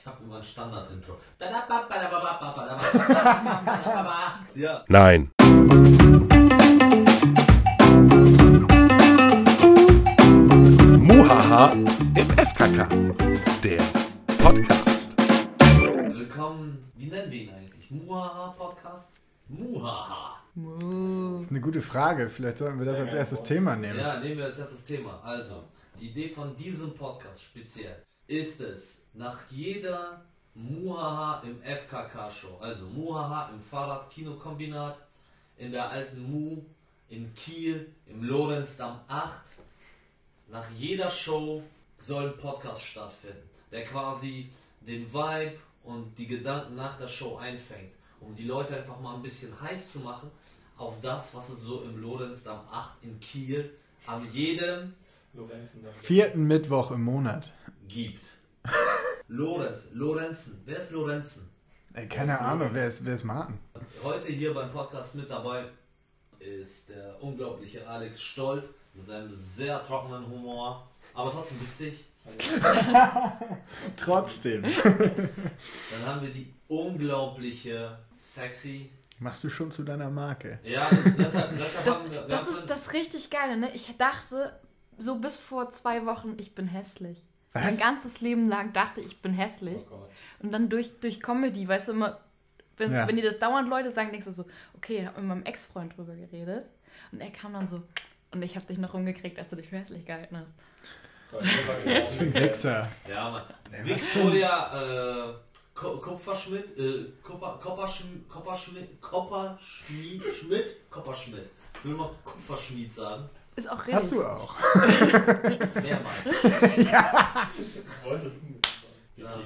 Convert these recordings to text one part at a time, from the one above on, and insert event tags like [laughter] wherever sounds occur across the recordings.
Ich habe immer ein Standard-Intro. Ja. Nein. Muhaha im FKK. Der Podcast. Willkommen, wie nennen wir ihn eigentlich? Muhaha-Podcast? Muhaha. Das ist eine gute Frage. Vielleicht sollten wir das als erstes Thema nehmen. Ja, nehmen wir als erstes Thema. Also, die Idee von diesem Podcast speziell ist es, nach jeder Muhaha im FKK-Show, also Muhaha im Fahrrad-Kinokombinat, in der alten Mu, in Kiel, im Lorenzdamm 8, nach jeder Show soll ein Podcast stattfinden, der quasi den Vibe und die Gedanken nach der Show einfängt, um die Leute einfach mal ein bisschen heiß zu machen auf das, was es so im Lorenzdamm 8 in Kiel am jedem. Vierten Mittwoch im Monat. Gibt. [laughs] Lorenz, Lorenzen, wer ist Lorenzen? Ey, keine Ahnung, wer ist, wer ist Martin? Heute hier beim Podcast mit dabei ist der unglaubliche Alex Stolt mit seinem sehr trockenen Humor, aber trotzdem witzig. [laughs] Trotzdem. Dann haben wir die unglaubliche Sexy. Machst du schon zu deiner Marke? Ja, das, deshalb, deshalb Das, haben wir. wir das ist das richtig Geile, ne? Ich dachte so bis vor zwei Wochen, ich bin hässlich. Was? Mein ganzes Leben lang dachte ich, ich bin hässlich. Oh Gott. Und dann durch, durch Comedy, weißt du immer, Ja. wenn dir das dauernd Leute sagen, denkst du so, okay, ich habe mit meinem Ex-Freund drüber geredet. Und er kam dann so, und ich habe dich noch rumgekriegt, als du dich für hässlich gehalten hast. Was für ein Wichser. Ja, Mann. Victoria äh, Kupferschmidt, äh, Kupfer, Kopperschm, Kopperschmidt, Kopperschmied, Schmidt, Kopperschmidt. Ich will mal Kupferschmied sagen. Ist auch richtig. Hast du auch. [laughs] Mehrmals. [laughs] Wolltest du? Ja.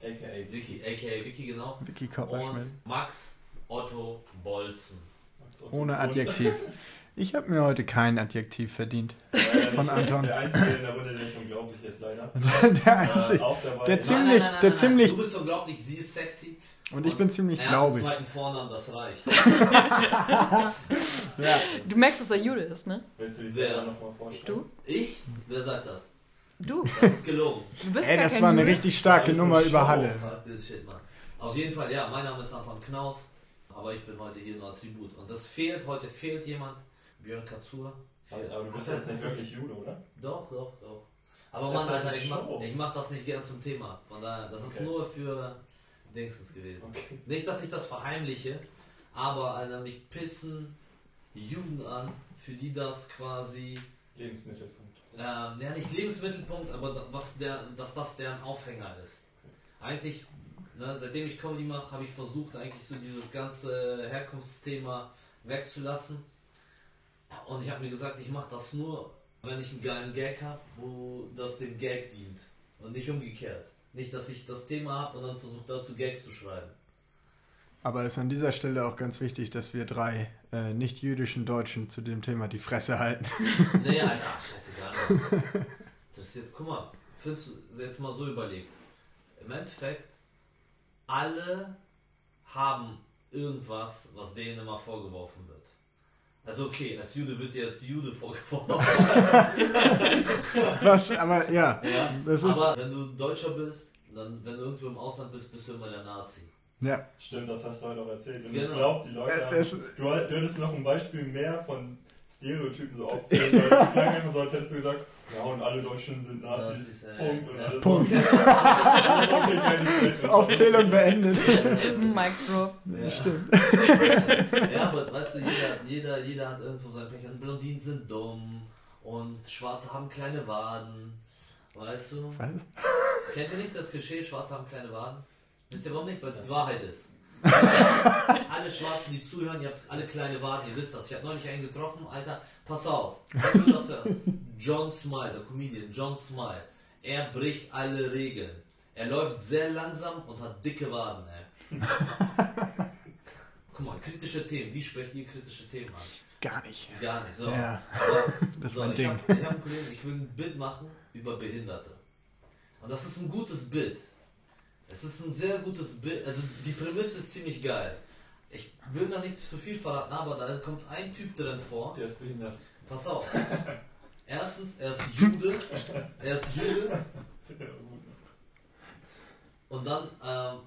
Vicky, a.k.a. Vicky, aka Vicky, genau. Vicky Kopperschmidt. Und Max Otto Bolzen. Ohne Adjektiv. [laughs] Ich habe mir heute kein Adjektiv verdient. Leider Von. Anton. Der Einzige in der Runde, der nicht unglaublich ist, leider. [laughs] Der Einzige. Äh, auch dabei. Der Ziemlich- der ziemlich- Du bist unglaublich, sie ist sexy. Und ich bin ziemlich er hat einen glaubig. zweiten Vornamen, das reicht. [laughs] Ja. Du merkst, dass er Jude ist, ne? Willst du dich selber nochmal vorstellen? Du? Ich? Wer sagt das? Du. Das ist gelogen. [laughs] Du bist Ey, gar das kein war eine Jude. richtig starke Nummer über Halle. Shit. Auf jeden Fall, ja, mein Name ist Anton Knaus, aber ich bin heute hier nur Attribut. Und das fehlt, heute fehlt jemand. Björn Katzur. Also, Aber du bist jetzt nicht wirklich Jude, oder? Doch, doch, doch. Aber ist Alter, ich mach, ich mach das nicht gern zum Thema. Von daher, das ist Okay. nur für Dingsens gewesen. Okay. Nicht, dass ich das verheimliche, aber Alter, mich pissen Juden an, für die das quasi, Lebensmittelpunkt. ähm, ja nicht Lebensmittelpunkt, aber was der, dass das deren Aufhänger ist. Eigentlich, ne, seitdem ich Comedy mache, habe ich versucht, eigentlich so dieses ganze Herkunftsthema wegzulassen. Und ich habe mir gesagt, ich mache das nur, wenn ich einen geilen Gag habe, wo das dem Gag dient. Und nicht umgekehrt. Nicht, dass ich das Thema habe und dann versuche dazu Gags zu schreiben. Aber es ist an dieser Stelle auch ganz wichtig, dass wir drei äh, nicht-jüdischen Deutschen zu dem Thema die Fresse halten. [laughs] Nee, Alter, ach, [laughs] scheißegal. Jetzt, guck mal, findest du jetzt mal so überlegt. Im Endeffekt, alle haben irgendwas, was denen immer vorgeworfen wird. Also okay, als Jude wird dir als Jude vorgeworfen. Was, aber ja, ja, das ist. aber wenn du Deutscher bist, dann, wenn du irgendwo im Ausland bist, bist du immer der Nazi. Ja, Stimmt, das hast du heute auch erzählt. Und Genau. ich glaube, die Leute Äh, haben, du, du hättest noch ein Beispiel mehr von Stereotypen so aufzählen, weil es [laughs] klang einfach so, als hättest du gesagt, ja und alle Deutschen sind Nazis, Nazis, äh, Punkt. Und ja. alles Punkt. Statement. Aufzählung beendet. Mic drop. Ja. Stimmt. [laughs] Ja, aber weißt du, jeder, jeder, jeder hat irgendwo sein Pech. Und Blondinen sind dumm und Schwarze haben kleine Waden. Weißt du? Was? Kennt ihr nicht das Klischee, Schwarze haben kleine Waden? Wisst ihr warum nicht? Weil es die Wahrheit ist. [laughs] alle Schwarzen, die zuhören, ihr habt alle kleine Waden, ihr wisst das. Ich habe neulich einen getroffen, Alter, pass auf. Wenn du das hörst. John Smile, der Comedian, John Smile. Er bricht alle Regeln. Er läuft sehr langsam und hat dicke Waden, ey. [laughs] Guck mal, kritische Themen. Wie sprecht ihr kritische Themen an? Gar nicht. Gar nicht. So. Ja, Aber, [laughs] das ist so, mein ich Ding. Hab, ich habe einen Kollegen, ich will ein Bild machen über Behinderte. Und das ist ein gutes Bild. Es ist ein sehr gutes Bild. Also die Prämisse ist ziemlich geil. Ich will da nicht zu viel verraten, aber da kommt ein Typ drin vor. Der ist behindert. Pass auf. [laughs] Erstens, er ist Jude. Er ist Jude. und dann, ähm,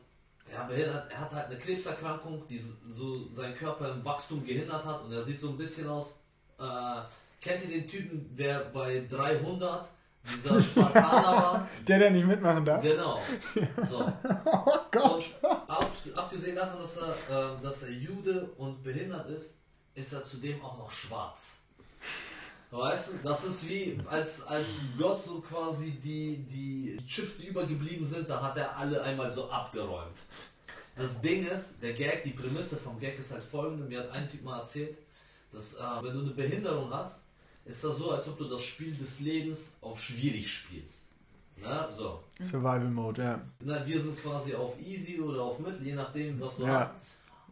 ja, behindert, er hat halt eine Krebserkrankung, die so seinen Körper im Wachstum gehindert hat und er sieht so ein bisschen aus, äh, kennt ihr den Typen, der bei 300 dieser Spartaner war? [laughs] Der, der nicht mitmachen darf. Genau. So. [laughs] Oh Gott. Und ab, abgesehen davon, dass er, äh, dass er Jude und behindert ist, ist er zudem auch noch schwarz. Weißt du, das ist wie, als, als Gott so quasi die, die Chips, die übergeblieben sind, da hat er alle einmal so abgeräumt. Das Ding ist, der Gag, die Prämisse vom Gag ist halt folgende, mir hat ein Typ mal erzählt, dass äh, wenn du eine Behinderung hast, ist das so, als ob du das Spiel des Lebens auf schwierig spielst. Na, so. Survival Mode, ja. Na, wir sind quasi auf easy oder auf mittel, je nachdem, was du Ja. hast.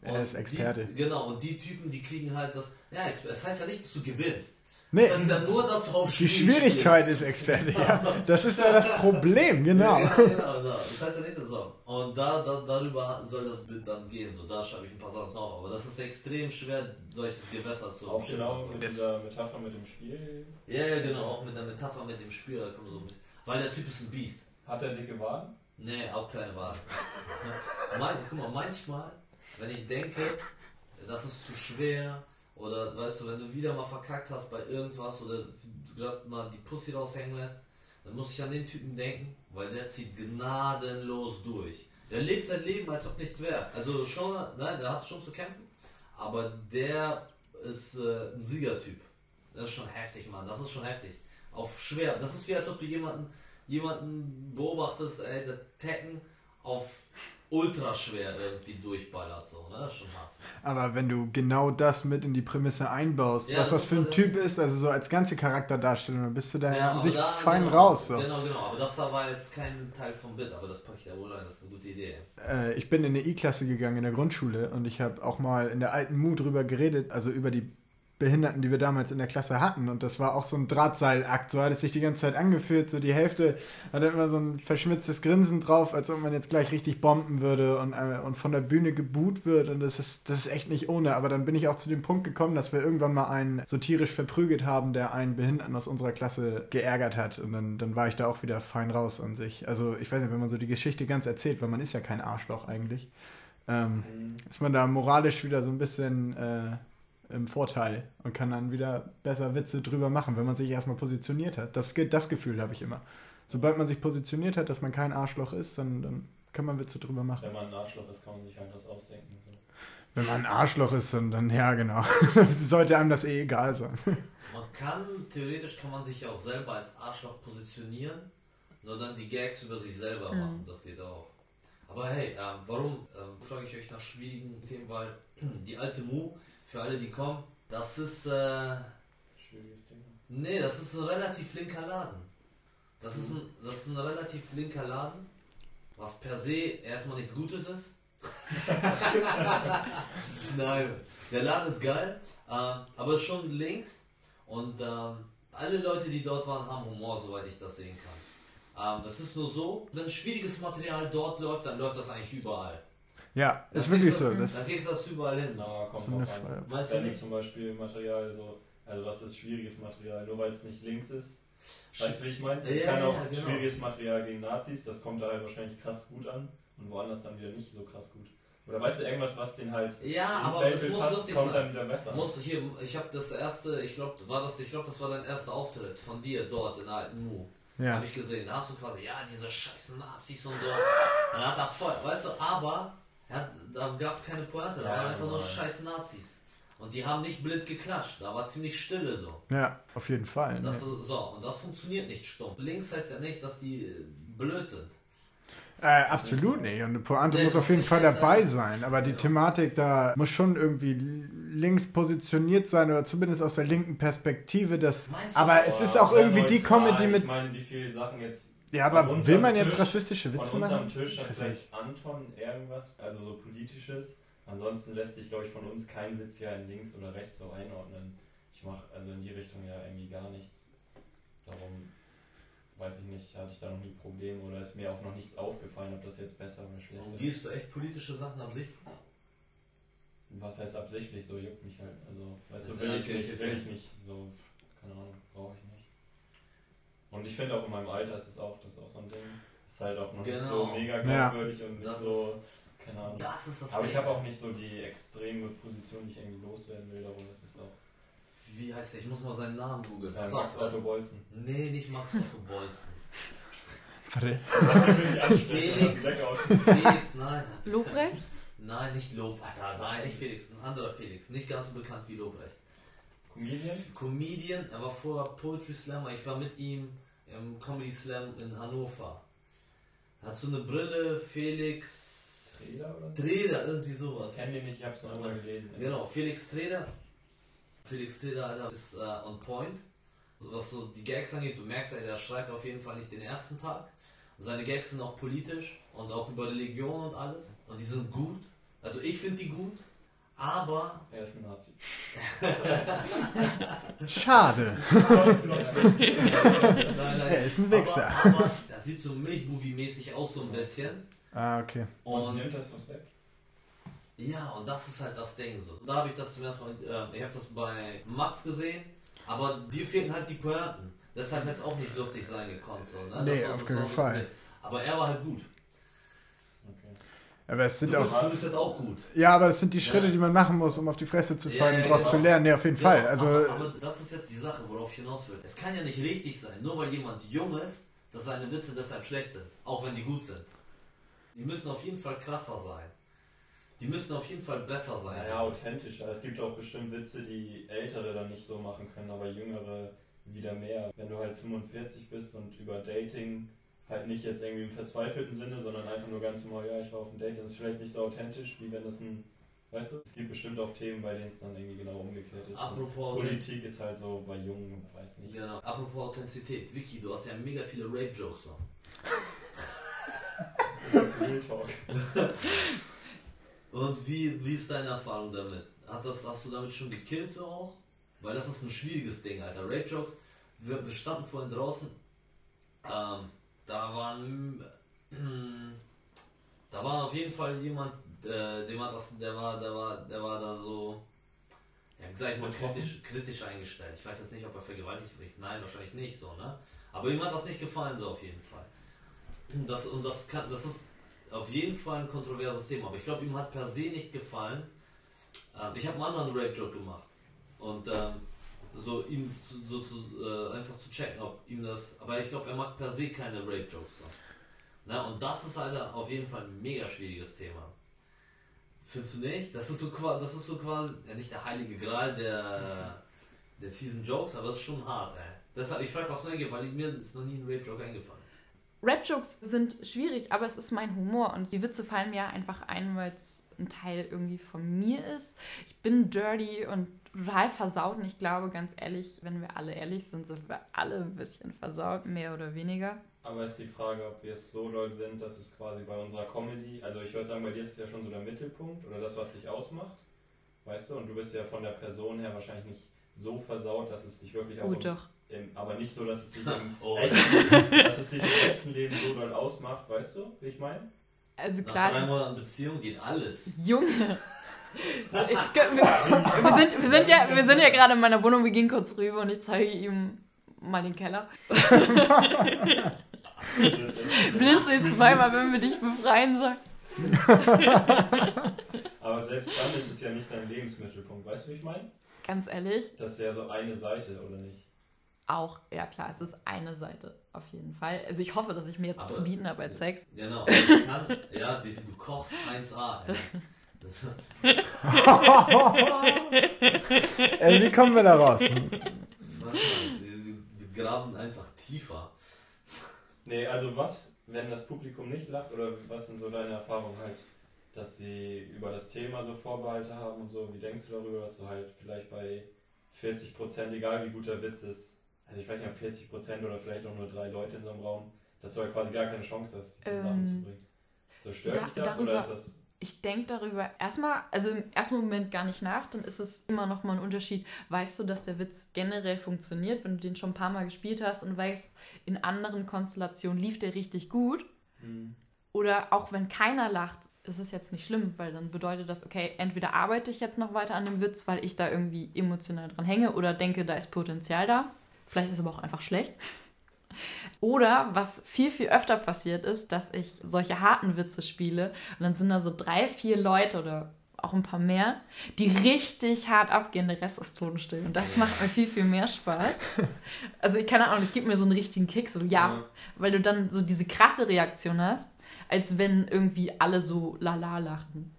Er ist Experte. Die, genau, und die Typen, die kriegen halt das. Ja, das heißt ja nicht, dass du gewinnst. Nee, Das heißt ja nur, auf die schwierig Schwierigkeit ist Experte, ja. Das ist ja das Problem, [laughs] genau. Ja, genau, so. Das heißt ja nicht so. Und da, da, darüber soll das Bild dann gehen. So, da schreibe ich ein paar Sachen auf. Aber das ist extrem schwer, solches Gewässer zu Auch genau mit Das- dieser Metapher mit dem Spiel. Ja, ja, genau. Auch mit der Metapher mit dem Spiel. Da kommt so mit. Weil der Typ ist ein Biest. Hat er dicke Waden? Nee, auch kleine Waden. [laughs] Man, guck mal, manchmal, wenn ich denke, das ist zu schwer, oder weißt du, wenn du wieder mal verkackt hast bei irgendwas oder gerade mal die Pussy raushängen lässt, dann muss ich an den Typen denken, weil der zieht gnadenlos durch. Der lebt sein Leben, als ob nichts wäre. Also schon, nein, der hat schon zu kämpfen, aber der ist äh, ein Siegertyp. Das ist schon heftig, Mann. Das ist schon heftig. Auf schwer. Das ist wie als ob du jemanden, jemanden beobachtest, ey, der Tekken auf ultra schwer irgendwie durchballert. So, ne? Das ist schon hart. Aber wenn du genau das mit in die Prämisse einbaust, Ja, was das für ein Typ ist, also so als ganze Charakterdarstellung, dann bist du da ja, an sich da- fein genau, raus. So. Genau, genau. Aber das da war jetzt kein Teil vom Bit, aber das packe ich da wohl rein. Das ist eine gute Idee. Äh, ich bin in eine I-Klasse gegangen in der Grundschule und ich habe auch mal in der alten Mu drüber geredet, also über die Behinderten, die wir damals in der Klasse hatten. Und das war auch so ein Drahtseilakt. So hat es sich die ganze Zeit angefühlt. So die Hälfte hatte immer so ein verschmitztes Grinsen drauf, als ob man jetzt gleich richtig bomben würde und, äh, und von der Bühne geboot wird. Und das ist, das ist echt nicht ohne. Aber dann bin ich auch zu dem Punkt gekommen, dass wir irgendwann mal einen so tierisch verprügelt haben, der einen Behinderten aus unserer Klasse geärgert hat. Und dann, dann war ich da auch wieder fein raus an sich. Also ich weiß nicht, wenn man so die Geschichte ganz erzählt, weil man ist ja kein Arschloch eigentlich, ähm, ist man da moralisch wieder so ein bisschen äh, im Vorteil und kann dann wieder besser Witze drüber machen, wenn man sich erstmal positioniert hat. Das, das Gefühl habe ich immer. Sobald man sich positioniert hat, dass man kein Arschloch ist, dann, dann kann man Witze drüber machen. Wenn man ein Arschloch ist, kann man sich halt was ausdenken. So. Wenn man ein Arschloch ist, dann, dann ja, genau. [laughs] Sollte einem das eh egal sein. Man kann, theoretisch kann man sich ja auch selber als Arschloch positionieren, nur dann die Gags über sich selber Mhm. machen. Das geht auch. Aber hey, ähm, warum ähm, frage ich euch nach schwierigen Themen? Weil die alte Mu, für alle, die kommen, das ist, äh, Schwieriges Thema. nee, das ist ein relativ linker Laden. Das ist ein, das ist ein relativ linker Laden, was per se erstmal nichts Gutes ist. [laughs] Nein, der Laden ist geil, ähm, aber ist schon links und ähm, alle Leute, die dort waren, haben Humor, soweit ich das sehen kann. Ähm, es ist nur so, wenn schwieriges Material dort läuft, dann läuft das eigentlich überall. Ja, ist Dann wirklich so. Das, kriegst du das überall hin. Na, kommt So eine an. Meinst du Wenn du nicht? zum Beispiel Material so, also was ist schwieriges Material, nur weil es nicht links ist. Weißt du, wie ich meine? Es Ja, kann auch ja, genau. schwieriges Material gegen Nazis, das kommt da halt wahrscheinlich krass gut an und woanders dann wieder nicht so krass gut. Oder weißt du irgendwas, was den halt Ja, ins aber es Weltbild muss passt, lustig kommt sein. dann wieder besser. Muss hier, ich habe das erste, ich glaube, war das, ich glaube, das war dein erster Auftritt von dir dort in der alten Mu. ja. Habe ich gesehen. Da hast du quasi, ja, diese scheiß Nazis und so. Dann hat er voll, weißt du, aber hat, da gab es keine Pointe, da Ja, waren einfach nur scheiß Nazis. Und die haben nicht blind geklatscht, da war ziemlich stille so. ja, auf jeden Fall. Das, Ne? so, und das funktioniert nicht stumpf. Links heißt ja nicht, dass die äh, blöd sind. Äh, absolut nicht. Und eine Pointe Nee, muss auf jeden Fall dabei sein. Aber die Ja. Thematik da muss schon irgendwie links positioniert sein oder zumindest aus der linken Perspektive. Das, Meinst du? aber es ist auch irgendwie die Comedy mit. Ich meine, wie viele Sachen jetzt. Ja, aber will man jetzt Tisch- rassistische Witze Von uns am machen? Tisch hat vielleicht Anton irgendwas, also so politisches. Ansonsten lässt sich, glaube ich, von uns kein Witz ja in links oder rechts so einordnen. Ich mache also in die Richtung ja irgendwie gar nichts. Darum weiß ich nicht, hatte ich da noch nie Probleme oder ist mir auch noch nichts aufgefallen, ob das jetzt besser oder schlechter ist. Umgehst du echt politische Sachen absichtlich? Was heißt absichtlich, so juckt mich halt. Also, weißt du, Ja, will ich okay, nicht, okay, will ich nicht, so, keine Ahnung, brauche ich nicht. Und ich finde auch in meinem Alter ist es auch, das ist auch so ein Ding. Ist halt auch noch nicht Genau. so mega Ja. glaubwürdig und nicht Das so, keine Ahnung. Das ist das Aber ich habe auch nicht so die extreme Position, die ich irgendwie loswerden will, darum ist es auch. Wie heißt der? Ich muss mal seinen Namen googeln. Pass Max. Otto Bolzen. Nee, nicht Max Otto Bolzen. Warte. [laughs] [laughs] Felix. Felix, nein. Lobrecht? Nein, nicht Lob. Alter, nein, nicht Felix. Ein anderer Felix. Nicht ganz so bekannt wie Lobrecht. Comedian? Comedian, er war vorher Poetry Slammer. Ich war mit ihm im Comedy Slam in Hannover. Hat so eine Brille, Felix. Treder oder? Treder, irgendwie sowas. Ich kenne den nicht, ich habe es nur einmal gelesen. Genau, Felix Treder. Felix Treder Alter, ist äh, on point. Also was so die Gags angeht, du merkst, der schreibt auf jeden Fall nicht den ersten Tag. Seine Gags sind auch politisch und auch über Religion und alles. Und die sind gut. Also ich finde die gut. Aber Er ist ein Nazi. [laughs] Schade. [laughs] Er ist ein Wichser. Aber, aber das sieht so Milchbubi-mäßig aus, so ein bisschen. Ah, okay. Und Und nimmt das was weg? ja, und das ist halt das Ding so. Da habe ich das zum ersten Mal, äh, ich habe das bei Max gesehen, aber dir fehlten halt die Pointen. Deshalb hätte es auch nicht lustig sein gekonnt. So, ne? Nee, Das war- auf das keinen Fall. mit. Aber er war halt gut. Okay. Aber es sind Du bist, auch. du bist jetzt auch gut. Ja, aber das sind die Schritte, Ja. die man machen muss, um auf die Fresse zu fallen Ja, und daraus genau. zu lernen. Nee, auf jeden Genau, Fall. Also, aber, aber das ist jetzt die Sache, worauf ich hinaus will. Es kann ja nicht richtig sein, nur weil jemand jung ist, dass seine Witze deshalb schlecht sind, auch wenn die gut sind. Die müssen auf jeden Fall krasser sein. Die müssen auf jeden Fall besser sein. Naja, authentischer. Es gibt auch bestimmt Witze, die Ältere dann nicht so machen können, aber Jüngere wieder mehr. Wenn du halt 45 bist und über Dating halt nicht jetzt irgendwie im verzweifelten Sinne, sondern einfach nur ganz normal, ja, ich war auf einem Date, das ist vielleicht nicht so authentisch, wie wenn das ein, weißt du, es gibt bestimmt auch Themen, bei denen es dann irgendwie genau umgekehrt ist. Und Apropos, Politik ist halt so bei Jungen, weiß nicht. genau, apropos Authentizität. Vicky, du hast ja mega viele Rape-Jokes noch. [laughs] Das ist Real Talk. Und wie, wie ist deine Erfahrung damit? Hat das, hast du damit schon gekillt so auch? Weil das ist ein schwieriges Ding, Alter. Rape-Jokes, wir, wir standen vorhin draußen, ähm, da waren, da war auf jeden Fall jemand, äh, dem hat das, der war, der war, der war da so, ja, sag ich mal, kritisch, kritisch eingestellt. Ich weiß jetzt nicht, ob er vergewaltigt wird. Nein, wahrscheinlich nicht so, ne? Aber ihm hat das nicht gefallen, so auf jeden Fall. Das, und das kann, das ist auf jeden Fall ein kontroverses Thema. Aber ich glaube, ihm hat per se nicht gefallen. Ähm, ich habe einen anderen Rape-Joke gemacht. Und ähm, so ihm zu, so zu, äh, einfach zu checken, ob ihm das. Aber ich glaube, er macht per se keine Rape-Jokes. Na, und das ist halt auf jeden Fall ein mega schwieriges Thema. Findest du nicht? Das ist so, qua- das ist so quasi, ja, nicht der heilige Gral der, der fiesen Jokes, aber es ist schon hart, ey. Deshalb, ich frage was Neugier, weil mir ist noch nie ein Rape-Joke eingefallen. Rap-Jokes sind schwierig, aber es ist mein Humor und die Witze fallen mir einfach ein, weil es ein Teil irgendwie von mir ist. Ich bin dirty und total versaut und ich glaube, ganz ehrlich, wenn wir alle ehrlich sind, sind wir alle ein bisschen versaut, mehr oder weniger. Aber ist die Frage, ob wir es so doll sind, dass es quasi bei unserer Comedy, also ich würde sagen, bei dir ist es ja schon so der Mittelpunkt oder das, was dich ausmacht, weißt du? Und du bist ja von der Person her wahrscheinlich nicht so versaut, dass es dich wirklich auch Oh doch. im, aber nicht so, dass es dich [laughs] im, Oh. echten, dass es dich im echten Leben so doll ausmacht, weißt du, wie ich meine? Also Nach klar, drei es ist Monaten Beziehung geht alles. Junge. Ich, wir, sind, wir, sind ja, wir sind ja gerade in meiner Wohnung, wir gehen kurz rüber und ich zeige ihm mal den Keller. [laughs] Blinzel zweimal, wenn wir dich befreien sollen. Aber selbst dann ist es ja nicht dein Lebensmittelpunkt, weißt du, wie ich meine? Ganz ehrlich, Das ist ja so eine Seite, oder nicht? auch, ja klar, es ist eine Seite, auf jeden Fall. Also ich hoffe, dass ich mir jetzt Aber- zu bieten habe als Sex. Genau. Ich kann, ja, du kochst 1A. Ey. [laughs] Das, [laughs] ey, wie kommen wir da raus? Wir, graben einfach tiefer. Nee, also was, wenn das Publikum nicht lacht, oder was sind so deine Erfahrungen halt, dass sie über das Thema so Vorbehalte haben und so? Wie denkst du darüber, dass du halt vielleicht bei 40%, egal wie gut der Witz ist, also ich weiß nicht, ob 40% oder vielleicht auch nur drei Leute in so einem Raum, dass du halt quasi gar keine Chance hast, die zum Ähm, Lachen zu bringen. So stört da- dich das darüber- oder ist das... Ich denke darüber erstmal, also im ersten Moment gar nicht nach, dann ist es immer noch mal ein Unterschied. Weißt du, dass der Witz generell funktioniert, wenn du den schon ein paar Mal gespielt hast und weißt, in anderen Konstellationen lief der richtig gut? Hm. Oder auch wenn keiner lacht, ist es jetzt nicht schlimm, weil dann bedeutet das, okay, entweder arbeite ich jetzt noch weiter an dem Witz, weil ich da irgendwie emotional dran hänge oder denke, da ist Potenzial da. Vielleicht ist aber auch einfach schlecht. Oder was viel, viel öfter passiert ist, dass ich solche harten Witze spiele und dann sind da so drei, vier Leute oder auch ein paar mehr, die richtig hart abgehen, der Rest ist totenstill. Und das macht mir viel, viel mehr Spaß. [laughs] Also ich keine Ahnung, es gibt mir so einen richtigen Kick, so ja, Ja. weil du dann so diese krasse Reaktion hast, als wenn irgendwie alle so lala lachen.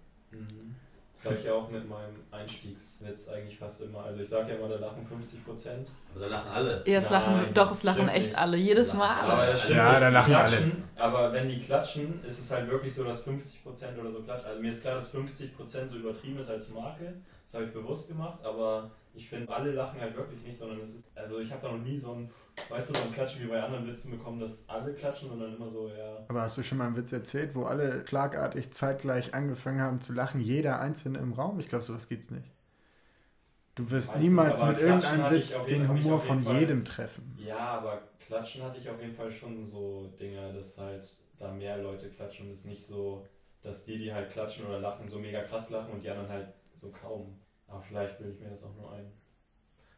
Das habe ich ja auch mit meinem Einstiegswitz eigentlich fast immer. Also ich sage ja immer, da lachen 50 Prozent. Aber da lachen alle. Ja, es lachen, doch, es lachen echt nicht. alle, jedes Lachen Mal alle. alle. Aber das stimmt Ja, nicht, da die lachen klatschen, Aber wenn die klatschen, ist es halt wirklich so, dass 50% oder so klatschen. Also mir ist klar, dass 50% so übertrieben ist als Marke. Das habe ich bewusst gemacht, aber ich finde, alle lachen halt wirklich nicht, sondern es ist, also ich habe da noch nie so ein, weißt du, so ein Klatschen wie bei anderen Witzen bekommen, dass alle klatschen, sondern immer so, ja. Aber hast du schon mal einen Witz erzählt, wo alle schlagartig zeitgleich angefangen haben zu lachen, jeder einzelne im Raum? Ich glaube, sowas gibt's nicht. Du wirst Weiß nicht, niemals aber mit irgendeinem Witz den Humor von Fall. jedem treffen. Ja, aber klatschen hatte ich auf jeden Fall schon so Dinger, dass halt da mehr Leute klatschen und es nicht so, dass die, die halt klatschen oder lachen, so mega krass lachen und die anderen halt so kaum. Aber vielleicht bilde ich mir das auch nur ein.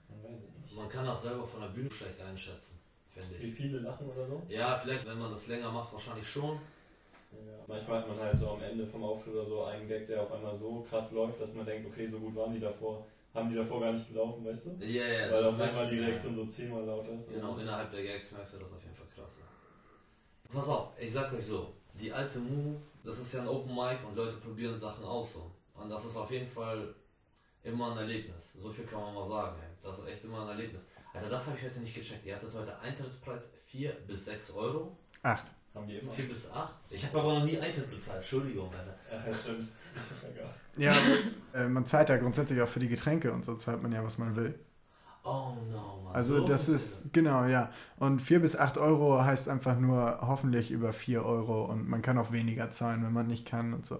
Man weiß es nicht. Man kann das selber von der Bühne schlecht einschätzen, finde Wie ich. viele lachen oder so? Ja, vielleicht, wenn man das länger macht, wahrscheinlich schon. Ja. Manchmal hat man halt so am Ende vom Auftritt oder so einen Gag, der auf einmal so krass läuft, dass man denkt, okay, so gut waren die davor. Haben die davor gar nicht gelaufen, weißt du? Ja, ja, Weil auf einmal die Reaktion so zehnmal lauter ist. Genau, so. innerhalb der Gags merkst du das auf jeden Fall krass. Pass auf, ich sag euch so, die alte Mu, das ist ja ein Open Mic und Leute probieren Sachen aus so. Und das ist auf jeden Fall immer ein Erlebnis. So viel kann man mal sagen, ey. Das ist echt immer ein Erlebnis. Alter, das habe ich heute nicht gecheckt. Ihr hattet heute Eintrittspreis 4 bis 6 Euro. Acht. Haben die immer. 4 bis 8. Ich habe aber noch nie Eintritt bezahlt. Entschuldigung, Alter. Ja, stimmt. Ich. Ja, äh, man zahlt ja grundsätzlich auch für die Getränke und so zahlt man ja, was man will. Oh no, Mann. Also So das ist, genau, ja. Und 4 bis 8 Euro heißt einfach nur hoffentlich über 4 Euro und man kann auch weniger zahlen, wenn man nicht kann und so.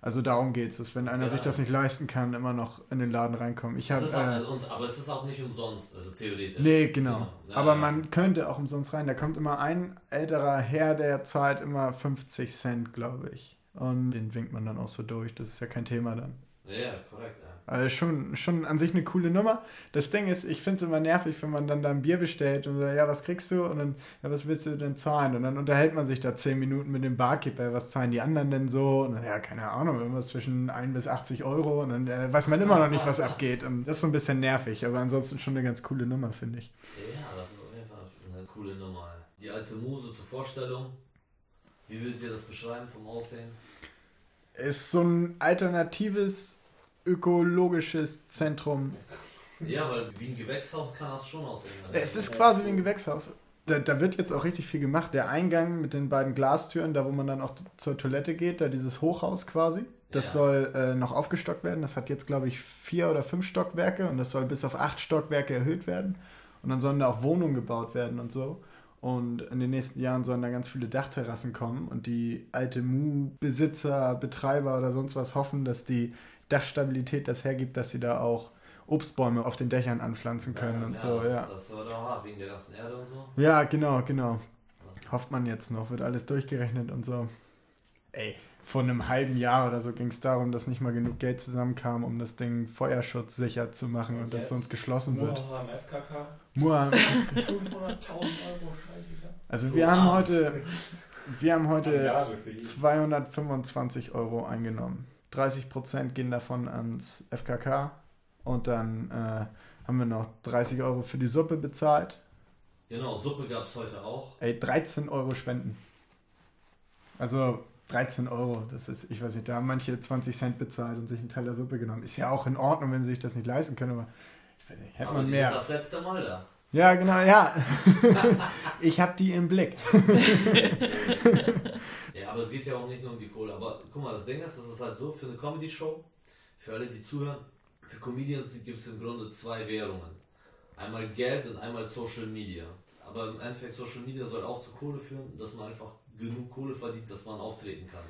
Also darum geht es, dass wenn einer Ja. sich das nicht leisten kann, immer noch in den Laden reinkommen. Ich ist auch, äh, und, aber es ist auch nicht umsonst, also theoretisch. Nee, genau. Ja, Aber ja. man könnte auch umsonst rein. Da kommt immer ein älterer Herr, der zahlt immer 50 Cent, glaube ich. Und den winkt man dann auch so durch. Das ist ja kein Thema dann. Ja, korrekt, ja. Also schon, schon an sich eine coole Nummer. Das Ding ist, ich finde es immer nervig, wenn man dann da ein Bier bestellt und sagt, ja, was kriegst du? Und dann, ja, was willst du denn zahlen? Und dann unterhält man sich da 10 Minuten mit dem Barkeeper, was zahlen die anderen denn so? Und dann, ja, keine Ahnung, irgendwas zwischen 1 bis 80 Euro. Und dann äh, weiß man immer noch nicht, was abgeht. Und das ist so ein bisschen nervig, aber ansonsten schon eine ganz coole Nummer, finde ich. Ja, das ist auf jeden Fall eine coole Nummer. Die alte Muse zur Vorstellung. Wie würdet ihr das beschreiben vom Aussehen? ist so ein alternatives ökologisches Zentrum. Ja, weil wie ein Gewächshaus kann das schon aussehen. Es ist quasi wie ein Gewächshaus. Da, da wird jetzt auch richtig viel gemacht. Der Eingang mit den beiden Glastüren, da wo man dann auch zur Toilette geht, da dieses Hochhaus quasi. Das Ja. soll äh, noch aufgestockt werden. Das hat jetzt, glaube ich, vier oder fünf Stockwerke und das soll bis auf acht Stockwerke erhöht werden. Und dann sollen da auch Wohnungen gebaut werden und so. Und in den nächsten Jahren sollen da ganz viele Dachterrassen kommen. Und die alte Mu-Besitzer, Betreiber oder sonst was hoffen, dass die Dachstabilität das hergibt, dass sie da auch Obstbäume auf den Dächern anpflanzen können und ja, so. das, Ja. das war doch hart, wegen der ganzen Erde und so. ja, genau, genau. Hofft man jetzt noch, wird alles durchgerechnet und so. Ey, vor einem halben Jahr oder so ging es darum, dass nicht mal genug Geld zusammenkam, um das Ding feuerschutzsicher zu machen und, Und dass sonst geschlossen wird. Moha am FKK. Mua. 500.000 Euro, scheiße. Also wir haben heute, wir haben heute Gage für jeden. 225 Euro eingenommen. 30% gehen davon ans FKK und dann äh, haben wir noch 30 Euro für die Suppe bezahlt. Genau, Suppe gab es heute auch. Ey, 13 Euro Spenden. Also 13 Euro, das ist, ich weiß nicht, da haben manche 20 Cent bezahlt und sich einen Teil der Suppe genommen. Ist ja auch in Ordnung, wenn sie sich das nicht leisten können, aber ich weiß nicht, hätte aber man die mehr. sind das letzte Mal da. Ja, genau, ja. [laughs] ich habe die im Blick. [laughs] Ja, aber es geht ja auch nicht nur um die Kohle. Aber guck mal, das Ding ist, das ist halt so, für eine Comedy-Show, für alle, die zuhören, für Comedians gibt es im Grunde zwei Währungen. Einmal Geld und einmal Social Media. Aber im Endeffekt, Social Media soll auch zu Kohle führen, dass man einfach genug Kohle verdient, dass man auftreten kann.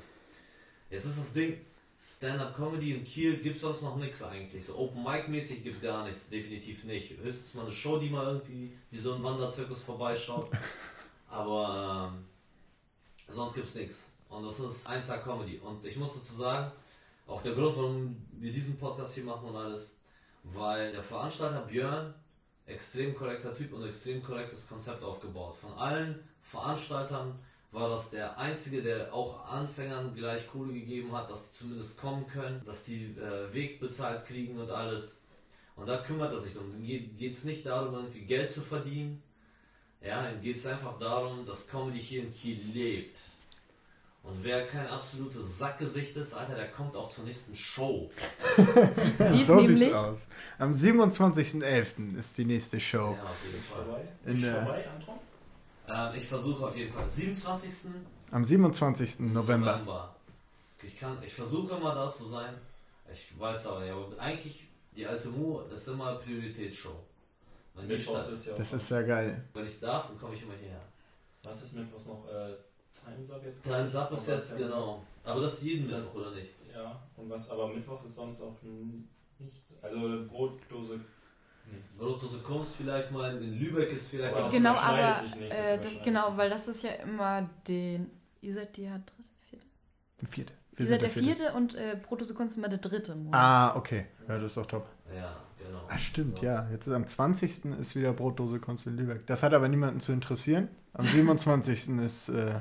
Jetzt ist das Ding, Stand-Up-Comedy in Kiel gibt es sonst noch nichts eigentlich. So Open-Mic-mäßig gibt es gar nichts, definitiv nicht. Höchstens mal eine Show, die mal irgendwie wie so ein Wanderzirkus vorbeischaut. [laughs] Aber ähm, sonst gibt es nichts. Und das ist 1A Comedy. Und ich muss dazu sagen, auch der Grund, warum wir diesen Podcast hier machen und alles, weil der Veranstalter Björn extrem korrekter Typ und extrem korrektes Konzept aufgebaut. Von allen Veranstaltern war das der einzige, der auch Anfängern gleich Kohle gegeben hat, dass die zumindest kommen können, dass die äh, Weg bezahlt kriegen und alles. Und da kümmert er sich drum. Dann geht es nicht darum, irgendwie Geld zu verdienen. Ja, geht es einfach darum, dass Comedy hier in Kiel lebt. Und wer kein absolutes Sackgesicht ist, Alter, der kommt auch zur nächsten Show. [laughs] Die ist so nämlich. sieht's aus. Am 27.11. ist die nächste Show. Ja, auf jeden Fall. In der- vorbei, Anton? Ähm, ich versuche auf jeden Fall. 27. Am 27. November. Ich, kann, ich versuche immer da zu sein. Ich weiß aber nicht, aber eigentlich, die alte Mu ist immer Prioritätsshow. Wenn, die Mittwochs Stadt, ist ja auch Das was. ist ja geil. wenn ich darf, dann komme ich immer hierher. Was ist Mittwochs noch? Äh, Time's Up jetzt? Time's Up ist Aber jetzt, genau. Aber das ist jeden Das- Mittwoch, oder nicht? Ja, und was, aber Mittwochs ist sonst auch nichts. Also Brotdose. Nee. Brotdose Kunst vielleicht mal, in Lübeck ist vielleicht Aber mal das Genau, aber sich nicht, äh, das, genau, weil das ist ja immer den. Ihr seid der dritte, vierte? Vierte. Ihr seid der vierte und äh, Protosekunst immer der dritte Monat. Ah, okay. Ja, das ist doch top. Ja, genau. Ah, stimmt, ja. Jetzt ist am 20. ist wieder Brotdose Kunst in Lübeck. Das hat aber niemanden zu interessieren. Am 27. ist, äh,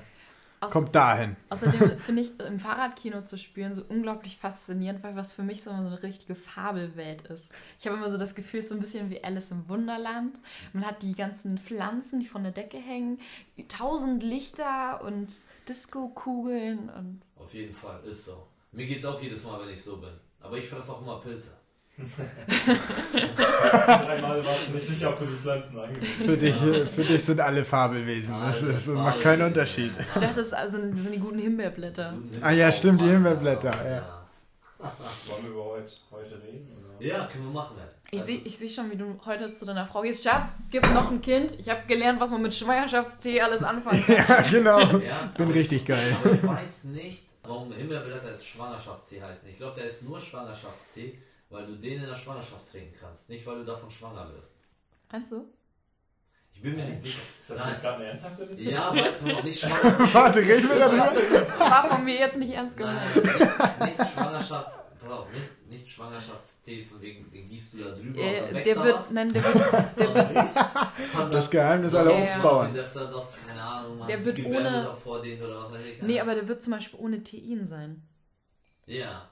Aus- kommt dahin. Außerdem finde ich im Fahrradkino zu spüren so unglaublich faszinierend, weil was für mich so eine richtige Fabelwelt ist. Ich habe immer so das Gefühl, es ist so ein bisschen wie Alice im Wunderland. Man hat die ganzen Pflanzen, die von der Decke hängen, tausend Lichter und Disco-Kugeln und Auf jeden Fall, ist so. Mir geht's auch jedes Mal, wenn ich so bin. Aber ich fresse auch immer Pilze. Dreimal warst du nicht sicher, ob du die Pflanzen Für dich, für dich sind alle Fabelwesen. Das, Alle ist, das macht keinen Unterschied. ich dachte, das sind, das sind die guten Himbeerblätter. Ah ja, stimmt, die Himbeerblätter, ja. Wollen wir über heute, heute reden? Oder? Ja, können wir machen. Halt. Ich sehe ich seh schon, wie du heute zu deiner Frau gehst. Schatz, es gibt noch ein Kind. Ich habe gelernt, was man mit Schwangerschaftstee alles anfangen kann. [laughs] Ja, genau. Ja, Bin richtig geil. Aber ich weiß nicht, warum Himbeerblätter jetzt Schwangerschaftstee heißen. Ich glaube, der ist nur Schwangerschaftstee, weil du den in der Schwangerschaft trinken kannst. Nicht, weil du davon schwanger wirst. Meinst du? Ich bin mir nicht sicher. Ist das Nein. jetzt gerade eine ernsthafte Diskussion? Ja, bleib noch nicht schwanger. [laughs] Warte, reden wir darüber? War von mir jetzt nicht ernst Nein, gemeint. nicht, nicht Schwangerschafts... Pass auf, nicht, nicht Schwangerschaftstee, von wegen, den gießt du da drüber und dann Äh, wächst der da wird, was. nein, der wird, der Das Geheimnis aller. Obstbauern. Dass er das, keine Ahnung, man Der wird ohne- vor denen oder was weiß ich. nee, aber der wird zum Beispiel ohne Tein sein. Ja,